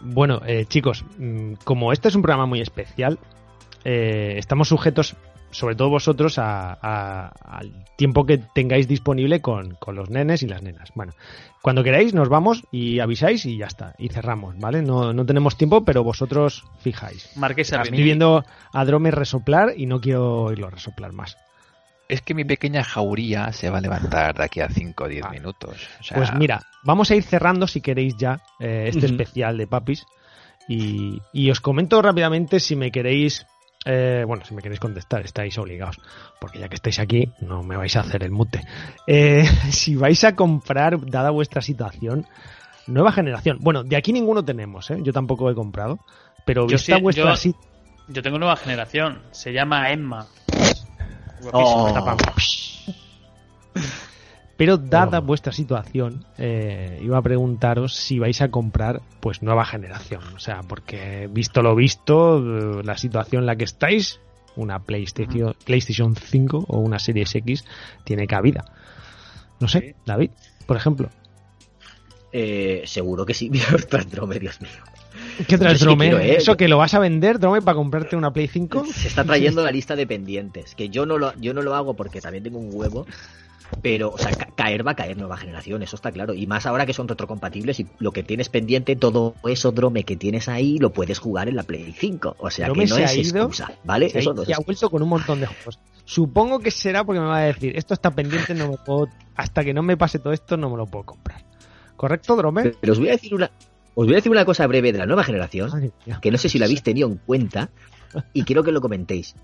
Bueno, eh, chicos, mm, como este es un programa muy especial, eh, estamos sujetos, sobre todo vosotros, a- a- al tiempo que tengáis disponible con, con los nenes y las nenas. Bueno, cuando queráis nos vamos y avisáis y ya está, y cerramos, ¿vale? No, no tenemos tiempo, pero vosotros fijáis. Marqués A Estoy viendo a Drome resoplar y no quiero oírlo resoplar más. Es que mi pequeña jauría se va a levantar de aquí a 5 o 10 Ah. minutos. O sea, Pues mira, vamos a ir cerrando si queréis ya eh, este especial de papis. Y, y os comento rápidamente si me queréis. Eh, bueno, si me queréis contestar, estáis obligados. Porque ya que estáis aquí, no me vais a hacer el mute. Eh, si vais a comprar, dada vuestra situación, nueva generación. Bueno, de aquí ninguno tenemos, ¿eh? Yo tampoco he comprado. Pero Yo vista sí, vuestra yo- Yo tengo nueva generación, se llama Emma. Oh. Pero dada Oh. vuestra situación, eh, iba a preguntaros si vais a comprar pues nueva generación. O sea, porque visto lo visto, eh, la situación en la que estáis, una PlayStation, PlayStation 5 o una Series X tiene cabida. No sé, Sí. David, por ejemplo. Eh, seguro que sí. Mira, ostras, Drome, Dios mío. ¿Qué traes, que Drome? quiero, ¿eh? ¿Eso que lo vas a vender, Drome, para comprarte una Play 5? Se está trayendo la lista de pendientes. Que yo no lo, yo no lo hago porque también tengo un huevo. Pero, o sea, ca- caer va a caer nueva generación, eso está claro. Y más ahora que son retrocompatibles y lo que tienes pendiente, todo eso drome que tienes ahí, lo puedes jugar en la Play 5. O sea, Drome que no se es ha ido, excusa, ¿vale? Se ha- Eso no es y ha vuelto con un montón de juegos. Supongo que será porque me va a decir, esto está pendiente, no me puedo, hasta que no me pase todo esto, no me lo puedo comprar. ¿Correcto, Drome? Pero os voy a decir una, os voy a decir una cosa breve de la nueva generación. Que no sé si la habéis tenido en cuenta y quiero que lo comentéis.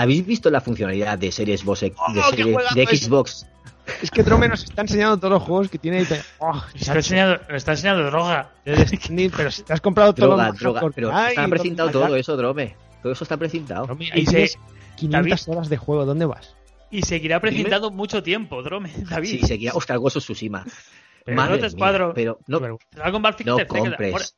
¿Habéis visto la funcionalidad de series Box, de, ¡Oh, qué serie- juegazo de! Xbox? Es que Drome nos está enseñando todos los juegos que tiene. Oh, Me está enseñando, está enseñando droga. De pero si te has comprado todos Droga, droga, pero está precintado todo eso, Drome. Todo eso está precintado. Drome, Y se- tienes 500 David- horas de juego, ¿dónde vas? Y seguirá precintado mucho tiempo, Drome, David. Sí, seguía Oscar Gozo Tsushima. Pero Madre no te mía, pero no, Pero- no compres.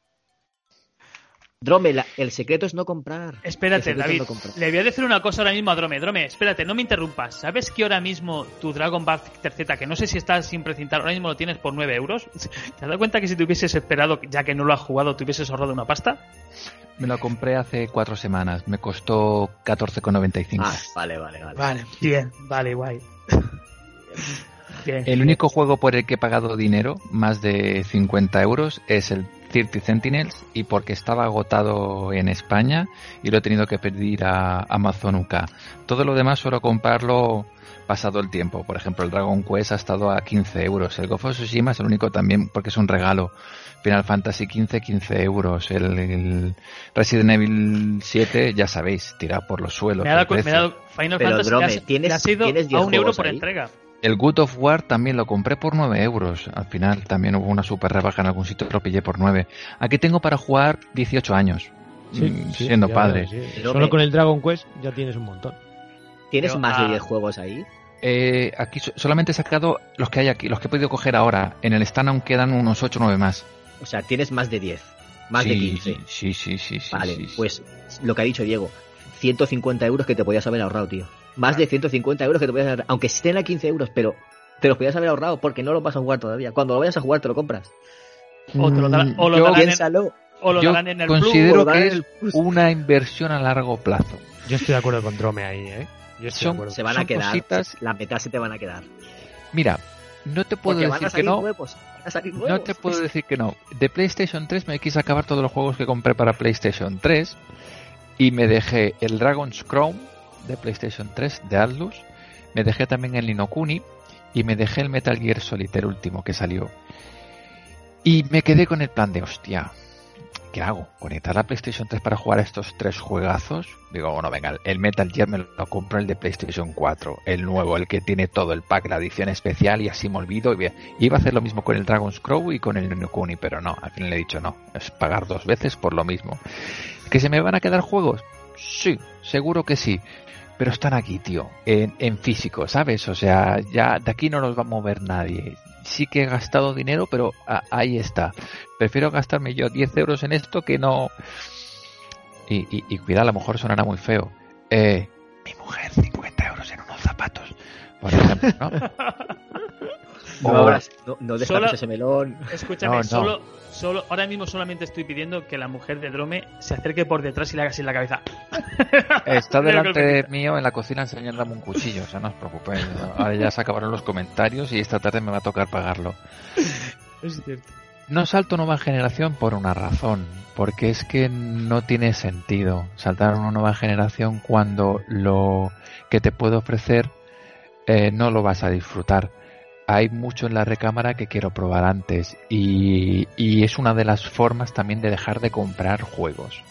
Drome, la- el secreto es no comprar. El Espérate, David. no comprar. Le voy a decir una cosa ahora mismo a Drome. Drome, espérate, no me interrumpas. ¿Sabes que ahora mismo tu Dragon Ball Z, que no sé si está sin precintar, ahora mismo lo tienes por 9 euros? ¿Te has dado cuenta que si te hubieses esperado, ya que no lo has jugado, te hubieses ahorrado una pasta? me lo compré hace cuatro semanas. Me costó 14,95. Ah, vale, vale, vale. Vale, bien, vale, guay. Bien. El único juego por el que he pagado dinero, más de 50 euros, es el 30 Sentinels y porque estaba agotado en España y lo he tenido que pedir a Amazon UK. Todo lo demás suelo comprarlo pasado el tiempo. Por ejemplo, el Dragon Quest ha estado a 15 euros. El Ghost of Tsushima es el único también porque es un regalo. Final Fantasy 15, 15 euros. El, el Resident Evil 7, ya sabéis, tirado por los suelos. me ha dado, me ha Final Pero, Fantasy Drome, has- ¿tienes- le has ido tienes a 10 un euro por ahí? entrega. El Good of War también lo compré por 9 euros. Al final también hubo una super rebaja en algún sitio, lo pillé por 9. Aquí tengo para jugar 18 años, mm, siendo padre. sí. Solo me- con el Dragon Quest ya tienes un montón. ¿Tienes Pero, más ah, de 10 juegos ahí? Eh, aquí so- solamente he sacado los que hay aquí, los que he podido coger ahora. En el stand aún quedan unos 8 o 9 más. O sea, tienes más de 10. Más de Sí, 15. Sí, sí, sí, sí. Vale, sí, sí. pues lo que ha dicho Diego, 150 euros que te podías haber ahorrado, tío. Más de 150 euros que te podías haber aunque estén a 15 euros, pero te los podías haber ahorrado porque no los vas a jugar todavía. Cuando lo vayas a jugar te lo compras. O, te lo darán- o lo Yo- darán en, Piénsalo. o lo Yo darán en el considero Plus, lo que es una inversión a largo plazo. Yo estoy de acuerdo con Drome ahí, ¿eh? Yo estoy Son- de acuerdo. Se van Son a quedar. cositas- Las metas se te van a quedar. Mira, no te puedo Porque decir que no. nuevos. No te puedo decir que no. De PlayStation 3 me quise acabar todos los juegos que compré para PlayStation 3 y me dejé el Dragon's Crown de PlayStation 3 de Atlus, me dejé también el Ninokuni y me dejé el Metal Gear el último que salió. Y me quedé con el plan de hostia. ¿Qué hago? ¿Conectar la PlayStation 3 para jugar a estos tres juegazos? Digo, bueno, venga, el Metal Gear me lo compro el de PlayStation 4, el nuevo, el que tiene todo el pack, la edición especial y así me olvido. Y bien, Iba a hacer lo mismo con el Dragon's Crow y con el Ninokuni, pero no, al final le he dicho no, es pagar dos veces por lo mismo. ¿Que se me van a quedar juegos? Sí, seguro que sí. Pero están aquí, tío, en, en físico, ¿sabes? O sea, ya de aquí no los va a mover nadie. Sí que he gastado dinero, pero a- ahí está. Prefiero gastarme yo 10 euros en esto que no... Y, y, y cuidado, a lo mejor sonará muy feo. Eh, mi mujer, 50 euros en unos zapatos, por ejemplo, ¿no? No, no, no destapes ese melón. Escúchame, No, no. solo, solo, ahora mismo solamente estoy pidiendo que la mujer de Drome se acerque por detrás y le haga así en la cabeza. Está delante mío en la cocina enseñándome un cuchillo, o sea, no os preocupéis. Ahora ya se acabaron los comentarios y esta tarde me va a tocar pagarlo. Es cierto. No salto nueva generación por una razón, porque es que no tiene sentido saltar a una nueva generación cuando lo que te puedo ofrecer eh, no lo vas a disfrutar. Hay mucho en la recámara que quiero probar antes y, y es una de las formas también de dejar de comprar juegos.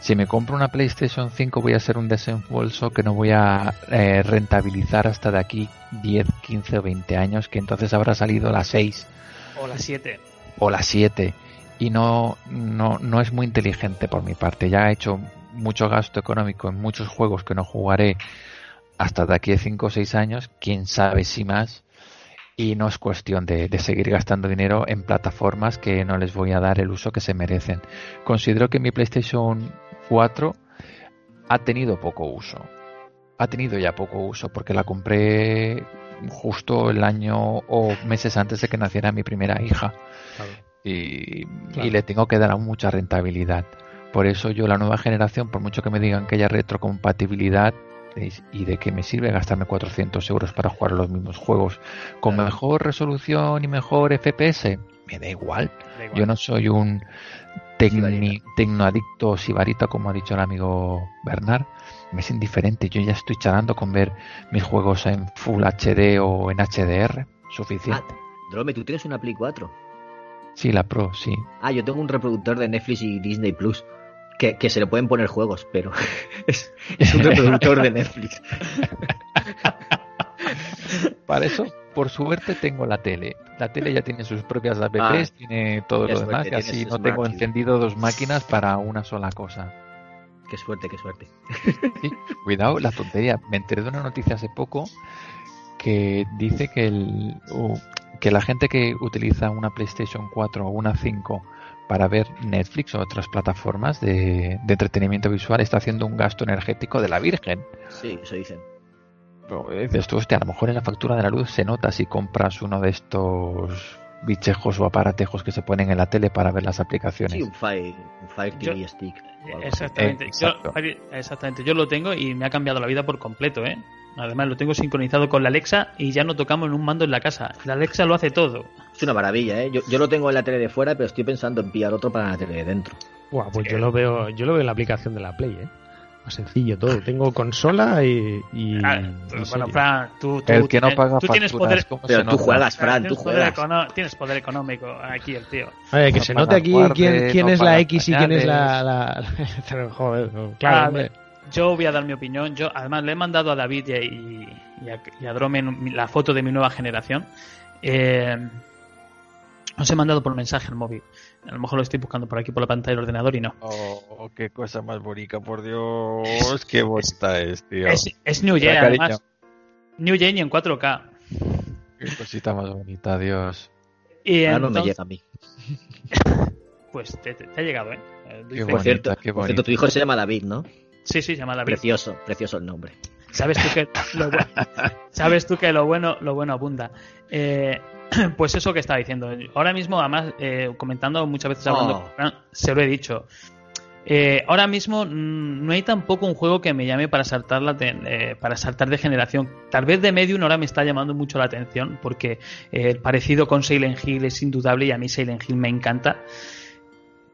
Si me compro una PlayStation 5 voy a hacer un desembolso que no voy a eh, rentabilizar hasta de aquí 10, 15 o 20 años, que entonces habrá salido la 6 O las 7. o la 7 y no, no, no es muy inteligente por mi parte. Ya he hecho mucho gasto económico en muchos juegos que no jugaré hasta de aquí a 5 o 6 años, quién sabe si más, y no es cuestión de, de seguir gastando dinero en plataformas que no les voy a dar el uso que se merecen. Considero que mi PlayStation 4 ha tenido poco uso. Ha tenido ya poco uso porque la compré justo el año o meses antes de que naciera mi primera hija Claro. y, Claro. y le tengo que dar mucha rentabilidad. Por eso yo la nueva generación, por mucho que me digan que haya retrocompatibilidad, ¿y de qué me sirve gastarme 400 euros para jugar los mismos juegos con Claro. mejor resolución y mejor FPS? Me da igual. Da igual. Yo no soy un tecni, tecnoadicto sibarita, como ha dicho el amigo Bernard. Me es indiferente. Yo ya estoy charlando con ver mis juegos en Full HD o en HDR. Suficiente. Ah, Drome, tú tienes una Play 4. Sí, la Pro, sí. Ah, yo tengo un reproductor de Netflix y Disney Plus. Que, que se le pueden poner juegos, pero es, es un reproductor de Netflix. Para eso, por suerte, tengo la tele. La tele ya tiene sus propias apps, Ah, tiene todo lo demás, y así no tengo encendido dos máquinas para una sola cosa. Qué suerte, qué suerte. Sí, cuidado, la tontería. Me enteré de una noticia hace poco que dice que, el, u- que la gente que utiliza una PlayStation 4 o una 5 para ver Netflix o otras plataformas de, de entretenimiento visual está haciendo un gasto energético de la Virgen. Sí, eso dicen. Pero, eh, dices tú, hostia, a lo mejor en la factura de la luz se nota si compras uno de estos bichejos o aparatejos que se ponen en la tele para ver las aplicaciones. Sí, un Fire, un Fire Yo- TV Stick. Exactamente. Eh. Yo, exactamente. Yo lo tengo y me ha cambiado la vida por completo, ¿eh? Además lo tengo sincronizado con la Alexa y ya no tocamos en un mando en la casa. La Alexa lo hace todo. Es una maravilla, ¿eh? Yo, yo lo tengo en la tele de fuera, pero estoy pensando en pillar otro para la tele de dentro. Buah, pues yo lo veo, yo lo veo en la aplicación de la Play, ¿eh? Más sencillo todo. Tengo consola y. y- Ah, bueno. Fran, tú, tú El que no tienes- paga tú tienes poder, ¿cómo Pero se tú nota? juegas, Fran, tú tienes poder, juegas. tienes poder económico aquí el tío. A ver, que No se note aquí guarde, quién, quién no es la X y quién es la. la- Joder, claro, hombre. Yo voy a dar mi opinión. Yo, además, le he mandado a David y, y- y a, y a Dromen la foto de mi nueva generación. Eh, os he mandado por mensaje al móvil. A lo mejor lo estoy buscando por aquí por la pantalla del ordenador y no. Oh, qué cosa más bonita, por Dios, qué bonita es, tío. Es, es New Gen, además. New Gen y en 4K. Qué cosita más bonita, Dios. Y Ahora no me llega a mí. pues te, te- te ha llegado, ¿eh? Qué. Por bonita, cierto, qué por cierto, tu hijo se llama David, ¿no? Sí, sí, se llama David. Precioso, precioso el nombre. Sabes tú que lo, sabes tú que lo bueno, lo bueno abunda. Eh, pues eso que estaba diciendo. Ahora mismo, además, eh, comentando muchas veces hablando, Oh. se lo he dicho. Eh, ahora mismo mm, no hay tampoco un juego que me llame para saltar, la eh, para saltar de generación. Tal vez de Medium ahora me está llamando mucho la atención porque eh, el parecido con Silent Hill es indudable y a mí Silent Hill me encanta.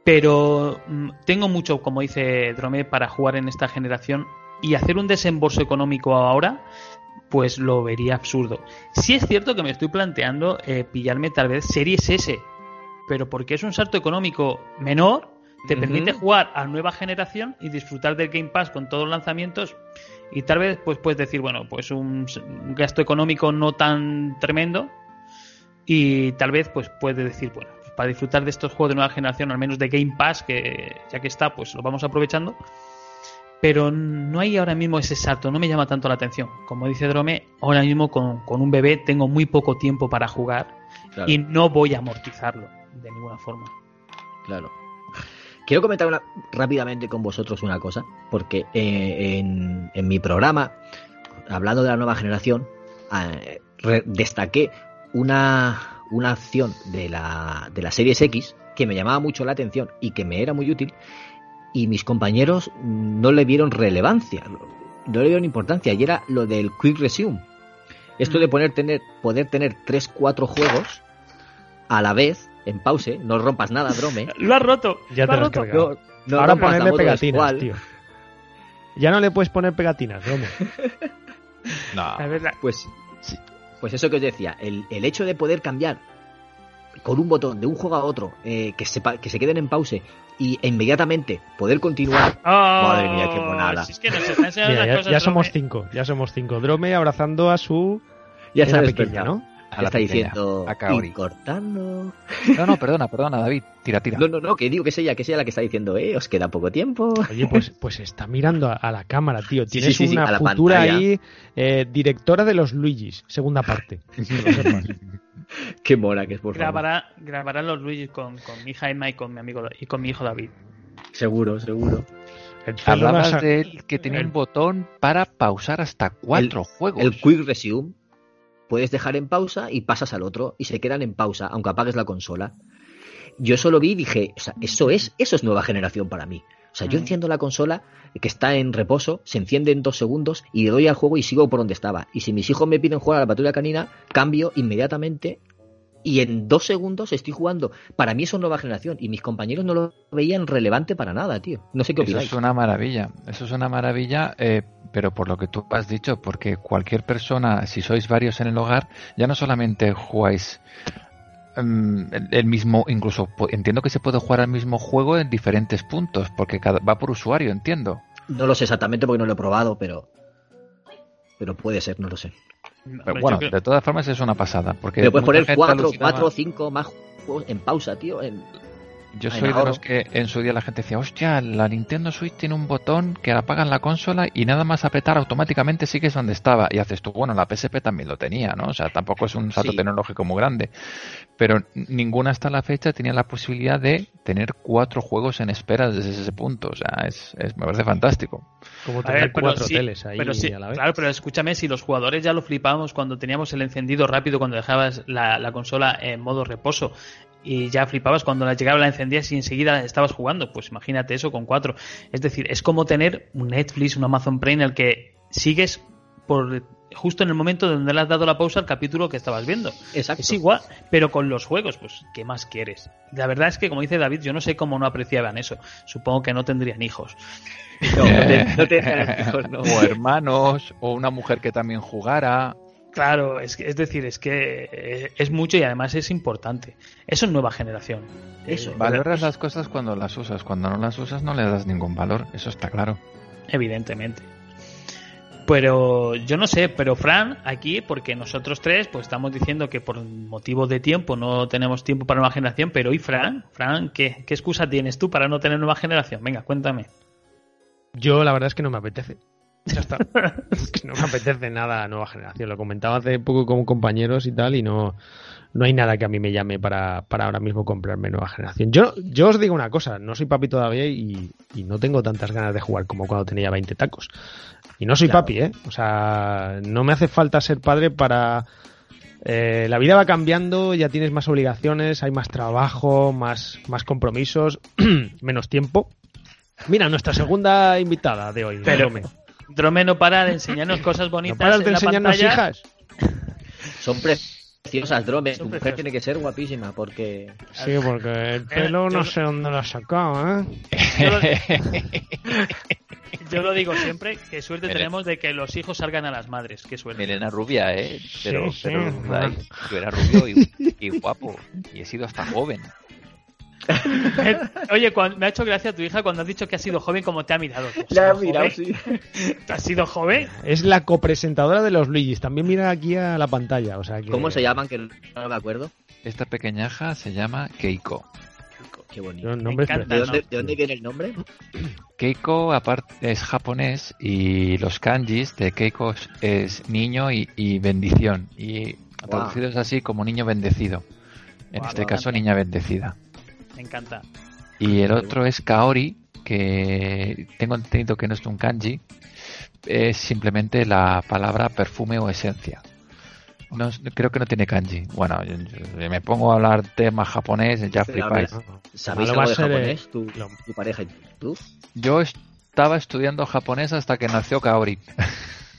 Pero mm, tengo mucho, como dice Drome, para jugar en esta generación y hacer un desembolso económico ahora pues lo vería absurdo. Sí es cierto que me estoy planteando pillarme tal vez Series S, pero porque es un salto económico menor te permite jugar a nueva generación y disfrutar del Game Pass con todos los lanzamientos y tal vez pues puedes decir, bueno, pues un, gasto económico no tan tremendo y tal vez pues puedes decir, bueno, para disfrutar de estos juegos de nueva generación, al menos de Game Pass, que ya que está, pues lo vamos aprovechando. Pero no hay ahora mismo ese salto, no me llama tanto la atención. Como dice Drome, ahora mismo con, un bebé tengo muy poco tiempo para jugar y no voy a amortizarlo de ninguna forma. Claro. Quiero comentar rápidamente con vosotros una cosa, porque eh, en, mi programa, hablando de la nueva generación, eh, destaqué una, una acción de la, de la Series X que me llamaba mucho la atención y que me era muy útil, y mis compañeros no le dieron relevancia, no le dieron importancia, y era lo del Quick Resume. Esto de poner, tener, poder tener 3-4 juegos a la vez en pause, no rompas nada, Drome. lo has roto. Ya te lo has roto. Ahora ponerle pegatinas, tío. Ya no le puedes poner pegatinas, Drome. no. Pues, pues eso que os decía, el, hecho de poder cambiar con un botón de un juego a otro, eh, que, se, que se queden en pause y e inmediatamente poder continuar. Oh, Madre mía, qué monada. ya, somos cinco, ya somos cinco. Drome abrazando a su. Ya está pequeña, ¿no? Está diciendo a cortando. No, no, perdona, perdona, David. Tira, tira. No, no, no, que digo que es ella, que es ella la que está diciendo, eh, os queda poco tiempo. Oye, pues, pues está mirando a, la cámara, tío. Tienes una futura ahí, eh, directora de los Luigis, segunda parte. Qué mora que es, por Grabará, Grabarán los Luigis con, con mi hija Emma y con mi amigo y con mi hijo David. Seguro, seguro. Hablabas de él que tenía un botón para pausar hasta cuatro juegos. El Quick Resume puedes dejar en pausa y pasas al otro y se quedan en pausa, aunque apagues la consola. Yo solo vi y dije, o sea, eso es, eso es nueva generación para mí. O sea, yo enciendo la consola que está en reposo, se enciende en dos segundos y le doy al juego y sigo por donde estaba. Y si mis hijos me piden jugar a la patrulla canina, cambio inmediatamente y en dos segundos estoy jugando. Para mí eso es nueva generación y mis compañeros no lo veían relevante para nada, tío. No sé qué opináis. Eso es una maravilla, eso es una maravilla, eh, pero por lo que tú has dicho, porque cualquier persona, si sois varios en el hogar, ya no solamente jugáis mm, el mismo, incluso entiendo que se puede jugar al mismo juego en diferentes puntos, porque cada, va por usuario, entiendo. No lo sé exactamente porque no lo he probado, pero pero puede ser, no lo sé bueno, de todas formas es una pasada. Porque Pero puedes poner 4 o 5 más juegos en pausa, tío. En... Yo soy de los que en su día la gente decía, hostia, la Nintendo Switch tiene un botón que apagan la consola y nada más apretar automáticamente sigues donde estaba. Y haces tú, bueno, la PSP también lo tenía, ¿no? O sea, tampoco es un salto tecnológico muy grande. Pero ninguna hasta la fecha tenía la posibilidad de tener cuatro juegos en espera desde ese punto. O sea, es, me parece fantástico. Como tener cuatro teles ahí a la vez. Claro, pero escúchame, si los jugadores ya lo flipábamos cuando teníamos el encendido rápido, cuando dejabas la, la consola en modo reposo y ya flipabas cuando la llegaba la encendías y enseguida estabas jugando. Pues imagínate eso con cuatro. Es decir, es como tener un Netflix, un Amazon Prime en el que sigues por justo en el momento donde le has dado la pausa al capítulo que estabas viendo. Exacto. Es igual, pero con los juegos, pues, ¿qué más quieres? La verdad es que, como dice David, yo no sé cómo no apreciaban eso. Supongo que no tendrían hijos. No, no, tendrían hijos, O hermanos, o una mujer que también jugara. Claro, es, es decir, es que eh, es mucho y además es importante. Eso es nueva generación. Eso. Valoras las cosas cuando las usas, cuando no las usas no le das ningún valor, eso está claro. Evidentemente. Pero yo no sé, pero Fran, aquí, porque nosotros tres, pues estamos diciendo que por motivo de tiempo no tenemos tiempo para nueva generación, pero ¿y Fran? Fran, ¿qué, qué excusa tienes tú para no tener nueva generación? Venga, cuéntame. Yo la verdad es que no me apetece. Ya está. no me apetece nada nueva generación. Lo comentaba hace poco con compañeros y tal, y no, no hay nada que a mí me llame para, para ahora mismo comprarme nueva generación. Yo, yo os digo una cosa, no soy papi todavía y, no tengo tantas ganas de jugar como cuando tenía 20 tacos. Y no soy papi, ¿eh? O sea, no me hace falta ser padre para... Eh, la vida va cambiando, ya tienes más obligaciones, hay más trabajo, más, más compromisos, menos tiempo. Mira, nuestra segunda invitada de hoy. Pero, Drome. Drome no para de enseñarnos cosas ¿No bonitas. paras de en la enseñarnos pantalla. hijas? Son preciosas, Drome. Son Tu mujer preciosas. tiene que ser guapísima porque. Sí, porque el pelo no sé dónde lo ha sacado, ¿eh? Yo lo, yo lo digo siempre, qué suerte tenemos de que los hijos salgan a las madres. Qué suerte. Melena rubia, ¿eh? Pero, Sí, sí. pero ay, yo era rubio y, y guapo. Y he sido hasta joven. Oye, cuando- me ha hecho gracia tu hija cuando has dicho que has sido joven, como te ha mirado. ¿Tú has La sido mirado, sí. ¿Tú has sido joven? Es la copresentadora de los Luigis. También mira aquí a la pantalla. O sea que... ¿Cómo se llaman? Que no me acuerdo. Esta pequeñaja se llama Keiko. Qué bonito. Encanta. ¿De dónde, de dónde viene el nombre? Keiko aparte es japonés y los kanjis de Keiko es- niño y, y bendición. Y Wow. traducidos así como niño bendecido. En Guau, este caso, niña bendecida. Me encanta. Y el otro es Kaori, que tengo entendido que no es un kanji, es simplemente la palabra perfume o esencia. No, creo que no tiene kanji. Bueno, yo- yo- me pongo a hablar tema japonés, ya Pero, flipáis. ¿Sabéis algo de japonés? Tu, lo- tu pareja y tú. Yo estaba estudiando japonés hasta que nació Kaori.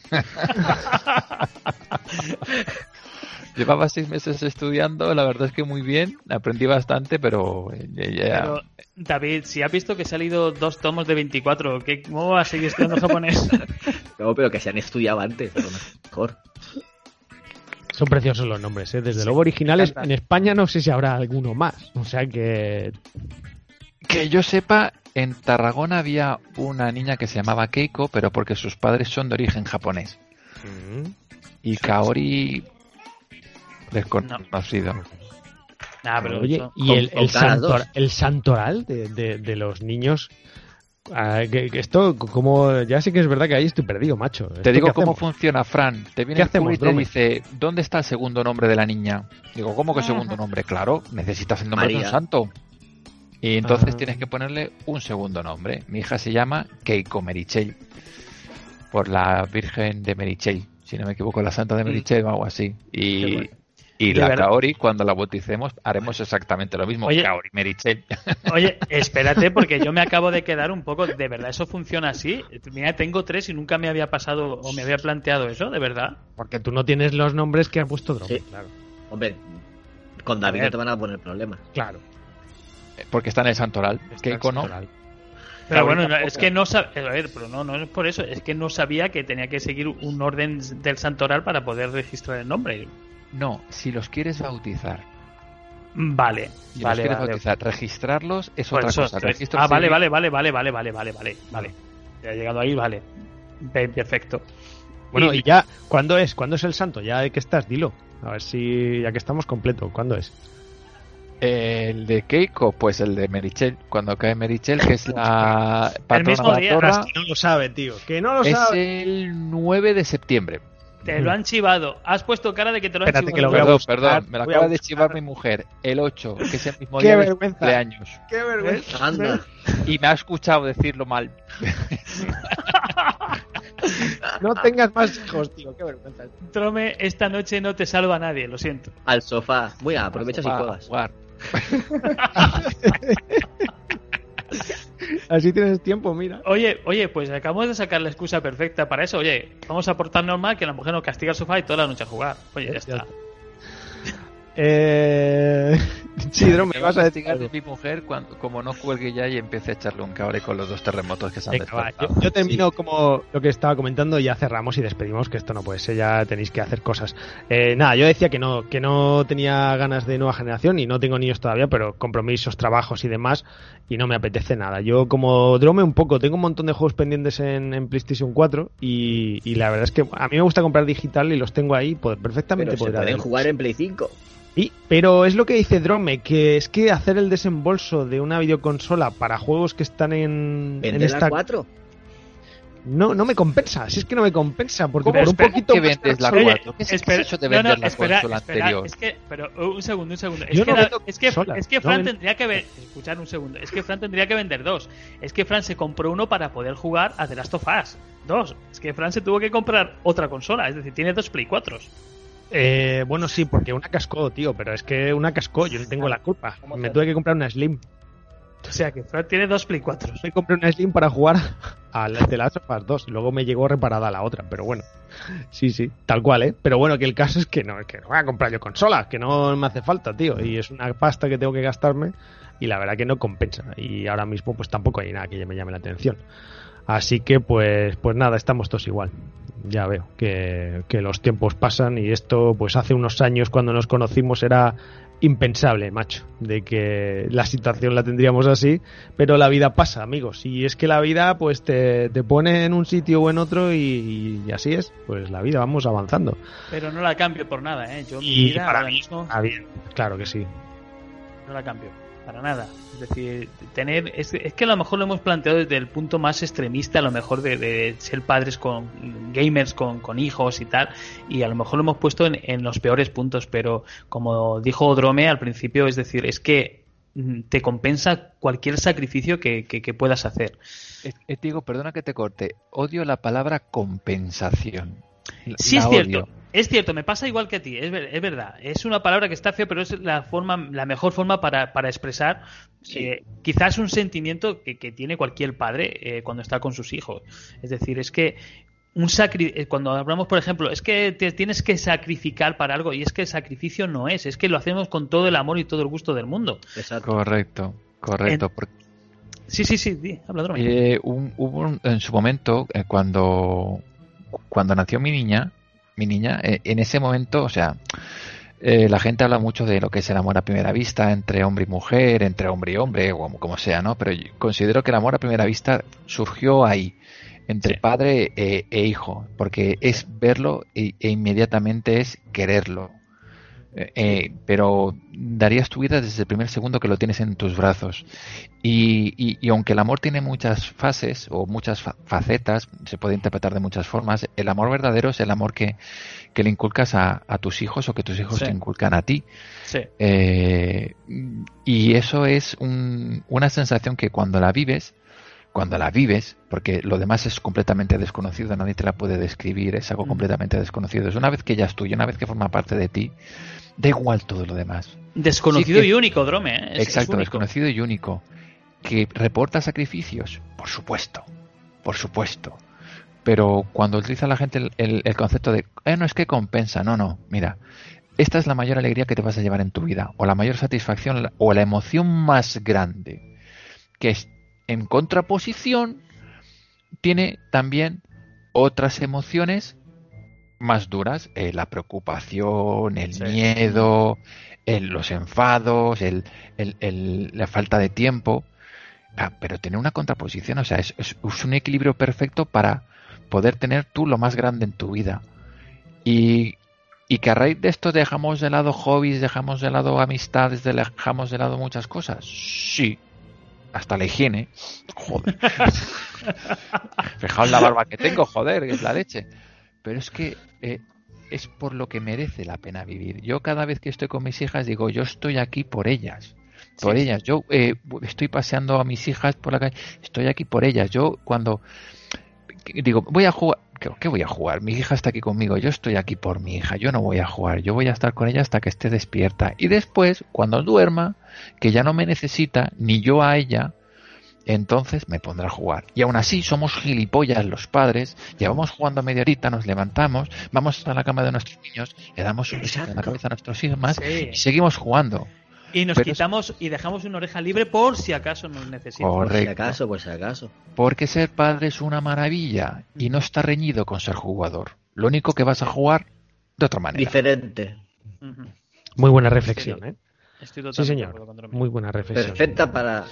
Llevaba seis meses estudiando, la verdad es que muy bien, aprendí bastante, pero eh, ya- Pero, David, si has visto que se han salido dos tomos de 24, ¿qué, ¿cómo vas a seguir estudiando japonés? No, pero que se han estudiado antes, a lo mejor. Son preciosos los nombres, ¿eh? Desde luego originales. En España no sé si habrá alguno más. O sea que... Que yo sepa, en Tarragona había una niña que se llamaba Keiko, pero porque sus padres son de origen japonés. Y Kaori desconocido. Nah, pero Oye, eso- y el, el, santor- el santoral de, de- de los niños... ah, que, que esto, como ya sí que es verdad que ahí estoy perdido, macho. ¿Esto Te digo cómo hacemos? funciona, Fran. Te viene ¿Qué el y te dice, ¿dónde está el segundo nombre de la niña? Digo, ¿cómo que segundo nombre? Claro, necesitas el nombre de un santo. Y entonces Ah. tienes que ponerle un segundo nombre. Mi hija se llama Keiko Merichel, por la Virgen de Merichel, si no me equivoco, la Santa de Merichel o algo así. Y, bueno. Y De la verdad. Kaori, cuando la bauticemos, haremos exactamente lo mismo. Oye. Kaori Merichel. Oye, espérate, porque yo me acabo de quedar un poco. ¿De verdad eso funciona así? Mira, tengo tres y nunca me había pasado o me había planteado eso, ¿de verdad? Porque tú no tienes los nombres que has puesto Drome, Sí. claro. Hombre, con David no te van a poner problemas. Claro. Porque está en el santoral. está Keiko el no. santoral. Pero bueno, no, es que no sabía. A ver, pero no, no es por eso. Es que no sabía que tenía que seguir un orden del santoral para poder registrar el nombre. No, si los quieres bautizar. Vale, Si vale, los quieres vale. bautizar, registrarlos es Pues otra eso, cosa. El registro ah, vale, civil- vale, vale, vale, vale, vale, vale, vale, vale. Ya he llegado ahí, vale. Pe- Perfecto. Bueno, Y- y ya, ¿cuándo es? ¿Cuándo es el santo? Ya de que estás, dilo. A ver si, ya que estamos completo, ¿cuándo es? El de Keiko, pues el de Merichel. Cuando cae Merichel, que es la patrona mismo de la Torre, las no lo sabe, tío. Que no lo es sabe. el 9 de septiembre. Te lo han chivado. Has puesto cara de que te lo han Espérate chivado. que lo voy a Perdón, buscar, perdón, me la voy a acaba de chivar mi mujer. El 8, que es el mismo Qué día de cumpleaños. Qué vergüenza. Anda. Y me ha escuchado decirlo mal. No tengas más hijos, tío. Qué vergüenza. Trome, esta noche no te salva nadie, lo siento. Al sofá. Muy aprovechas y juegas. Así tienes tiempo, mira. Oye, oye, pues acabamos de sacar la excusa perfecta para eso. Oye, vamos a portarnos mal que la mujer nos castiga al sofá y toda la noche a jugar. Oye, ya Ya está. está. Eh... Sí, Drome, me vas a decir castigar algo. de mi mujer cuando, como no cuelgue ya y empiece a echarle un cable con los dos terremotos que se han Venga, yo, yo termino como lo que estaba comentando y ya cerramos y despedimos, que esto no puede ser, ya tenéis que hacer cosas. Eh, nada, yo decía que no, que no tenía ganas de nueva generación y no tengo niños todavía, pero compromisos, trabajos y demás, y no me apetece nada. Yo como Drome un poco, tengo un montón de juegos pendientes en, en PlayStation 4 y, y la verdad es que a mí me gusta comprar digital y los tengo ahí, pues perfectamente Pero se pueden jugar en Play 5. Y, pero es lo que dice Drome, que es que hacer el desembolso de una videoconsola para juegos que están en, en esta... la 4. No, no me compensa, si es que no me compensa, porque ¿Cómo por un espera, poquito que vendes la caro- Oye, 4? ¿Qué es, espera- eso de no, no, vender la espera, consola espera, anterior? Es que, pero un segundo, un segundo. Es Yo que, no la- vendo es que, es Fran tendría que ver, escuchar un segundo. Es que Fran tendría que vender dos. Es que Fran se compró uno para poder jugar a The Last of Us. Dos. Es que Fran se tuvo que comprar otra consola. Es decir, tiene dos Play 4. Eh, bueno, sí, porque una cascó, tío, pero es que una cascó, yo no tengo la culpa. ¿Cómo Me tuve que comprar una Slim. O sea que Fran tiene dos Play 4. Me compré una Slim para jugar al The Last of Us 2 y luego me llegó reparada la otra, pero bueno. Sí, sí, tal cual, ¿eh? Pero bueno, que el caso es que no, que no voy a comprar yo consolas, que no me hace falta, tío. Y es una pasta que tengo que gastarme y la verdad que no compensa. Y ahora mismo pues tampoco hay nada que me llame la atención. Así que pues, pues nada, estamos todos igual. Ya veo que, que los tiempos pasan y esto pues hace unos años cuando nos conocimos era impensable, macho, de que la situación la tendríamos así, pero la vida pasa, amigos, y es que la vida pues te, te pone en un sitio o en otro y, y, así es, pues la vida vamos avanzando. Pero no la cambio por nada, ¿eh? Yo mi Y vida para ahora mí mismo bien, claro que sí. no la cambio, para nada. Es decir, tener, es, es que a lo mejor lo hemos planteado desde el punto más extremista, a lo mejor de, de ser padres con gamers, con, con hijos y tal, y a lo mejor lo hemos puesto en, en los peores puntos, pero como dijo Drome al principio, es decir, es que mm, te compensa cualquier sacrificio que, que, que puedas hacer. Eh, eh, Diego, perdona que te corte. Odio la palabra compensación. La- Sí, la es cierto. Es cierto, me pasa igual que a ti, es, ver- es verdad. Es una palabra que está fea, pero es la forma, la mejor forma para, para expresar Sí. eh, quizás un sentimiento que, que tiene cualquier padre eh, cuando está con sus hijos. Es decir, es que un sacri eh, cuando hablamos, por ejemplo, es que te tienes que sacrificar para algo y es que el sacrificio no es, es que lo hacemos con todo el amor y todo el gusto del mundo. Exacto. Correcto, correcto. En- porque, Sí, sí, sí, habla Drome. eh, un- hubo un- en su momento, eh, cuando, cuando nació mi niña, mi niña, eh, en ese momento, o sea, eh, la gente habla mucho de lo que es el amor a primera vista entre hombre y mujer, entre hombre y hombre, o como, sea, ¿no? Pero yo considero que el amor a primera vista surgió ahí, entre Sí. padre e, e hijo, porque es verlo e, e inmediatamente es quererlo. Eh, eh, pero darías tu vida desde el primer segundo que lo tienes en tus brazos. Y, y- y aunque el amor tiene muchas fases o muchas fa- facetas, se puede interpretar de muchas formas, el amor verdadero es el amor que, que le inculcas a, a tus hijos o que tus hijos Sí. te inculcan a ti. Sí, Eh, y eso es un- una sensación que cuando la vives, cuando la vives, porque lo demás es completamente desconocido, nadie te la puede describir, es algo Mm. completamente desconocido. Es una vez que ya es tuyo, una vez que forma parte de ti, da igual todo lo demás. desconocido Sí que- y único, Drome. ¿eh? Es- es Exacto, único. desconocido y único. ¿Que reporta sacrificios? Por supuesto, por supuesto. Pero cuando utiliza la gente el, el- el concepto de, eh, no es que compensa, no, no, mira, esta es la mayor alegría que te vas a llevar en tu vida, o la mayor satisfacción, o la emoción más grande, que es en contraposición, tiene también otras emociones más duras, eh, la preocupación, el Sí. miedo, el- los enfados, el, la falta de tiempo. Ah, pero tener una contraposición, o sea, es, es- es un equilibrio perfecto para poder tener tú lo más grande en tu vida. Y, y que a raíz de esto dejamos de lado hobbies, dejamos de lado amistades, dejamos de lado muchas cosas. Sí, hasta la higiene. Joder. Fijaos la barba que tengo, joder, que es la leche. Pero es que eh, es por lo que merece la pena vivir. Yo cada vez que estoy con mis hijas digo, yo estoy aquí por ellas. Por Sí. ellas. Yo eh, estoy paseando a mis hijas por la calle. Estoy aquí por ellas. Yo cuando digo, voy a jugar. ¿Qué, qué voy a jugar? Mi hija está aquí conmigo. Yo estoy aquí por mi hija. Yo no voy a jugar. Yo voy a estar con ella hasta que esté despierta. Y después, cuando duerma, que ya no me necesita, ni yo a ella, entonces me pondrá a jugar. Y aún así somos gilipollas los padres, llevamos jugando media horita, nos levantamos, vamos a la cama de nuestros niños, le damos un besito en la cabeza a nuestros hijos más Sí. y seguimos jugando. Y nos Pero es- quitamos y dejamos una oreja libre por si acaso nos necesitan. Por si Correcto. acaso, por si acaso. Porque ser padre es una maravilla y no está reñido con ser jugador. Lo único que vas a jugar de otra manera. Diferente. Muy buena reflexión, ¿eh? Estoy Sí, totalmente de señor. acuerdo con Drome. Muy buena reflexión. Perfecta para,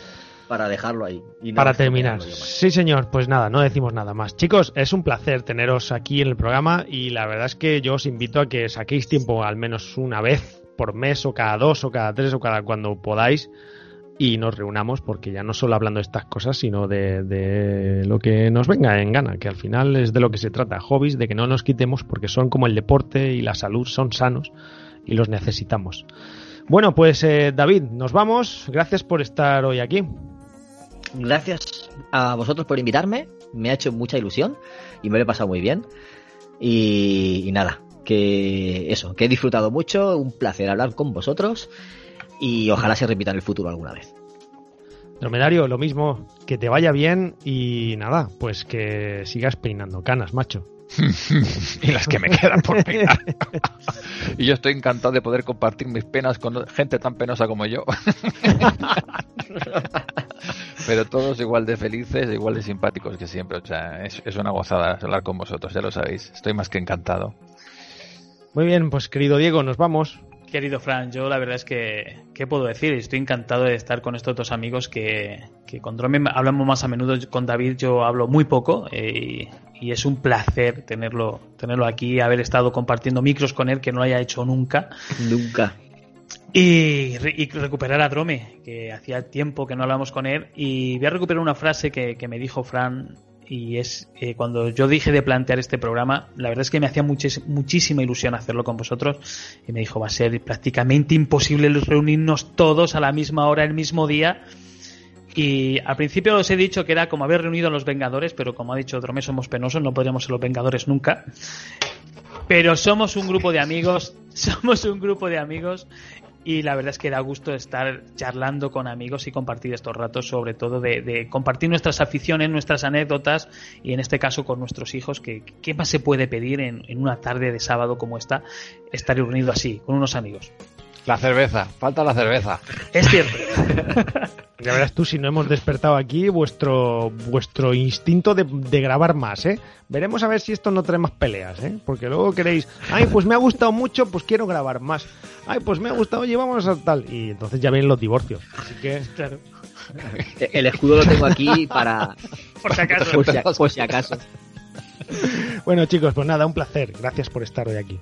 para dejarlo ahí. y no Para terminar. Sí, señor. Pues nada, no decimos nada más. Chicos, es un placer teneros aquí en el programa y la verdad es que yo os invito a que saquéis tiempo al menos una vez por mes o cada dos o cada tres o cada cuando podáis y nos reunamos porque ya no solo hablando de estas cosas sino de, de lo que nos venga en gana que al final es de lo que se trata hobbies de que no nos quitemos porque son como el deporte y la salud son sanos y los necesitamos bueno pues eh, David nos vamos gracias por estar hoy aquí Gracias a vosotros por invitarme. Me ha hecho mucha ilusión y me lo he pasado muy bien. Y, y nada, que eso, que he disfrutado mucho. Un placer hablar con vosotros. Y ojalá se repita en el futuro alguna vez. Dromedario, lo mismo, que te vaya bien y nada, pues que sigas peinando canas, macho. y las que me quedan por peinar. y yo estoy encantado de poder compartir mis penas con gente tan penosa como yo. Pero todos igual de felices, igual de simpáticos que siempre. O sea, es, es una gozada hablar con vosotros, ya lo sabéis. Estoy más que encantado. Muy bien, pues querido Diego, nos vamos. Querido Fran, yo la verdad es que, ¿qué puedo decir? Estoy encantado de estar con estos dos amigos que, que con Drome hablamos más a menudo. Con David yo hablo muy poco eh, y es un placer tenerlo, tenerlo aquí, haber estado compartiendo micros con él que no lo haya hecho nunca. Nunca. Y, recuperar a Drome, que hacía tiempo que no hablamos con él. Y voy a recuperar una frase que, me dijo Fran y es eh, cuando yo dije de plantear este programa, la verdad es que me hacía muchísima ilusión hacerlo con vosotros y me dijo va a ser prácticamente imposible reunirnos todos a la misma hora, el mismo día. Y al principio os he dicho que era como haber reunido a los Vengadores, pero como ha dicho Dromé, somos penosos, no podríamos ser los Vengadores nunca. Pero somos un grupo de amigos, somos un grupo de amigos y la verdad es que da gusto estar charlando con amigos y compartir estos ratos, sobre todo de, compartir nuestras aficiones, nuestras anécdotas y en este caso con nuestros hijos, que qué más se puede pedir en, en una tarde de sábado como esta, estar reunido así, con unos amigos. La cerveza, falta la cerveza. Es cierto. Ya verás tú si no hemos despertado aquí vuestro vuestro instinto de, de, grabar más, ¿eh? Veremos a ver si esto no trae más peleas, ¿eh? Porque luego queréis, ay, pues me ha gustado mucho, pues quiero grabar más. Ay, pues me ha gustado, oye, vamos a tal. Y entonces ya vienen los divorcios. Así que, claro. El escudo lo tengo aquí para... Por si acaso. Por si, por si acaso. Bueno, chicos, pues nada, un placer. Gracias por estar hoy aquí.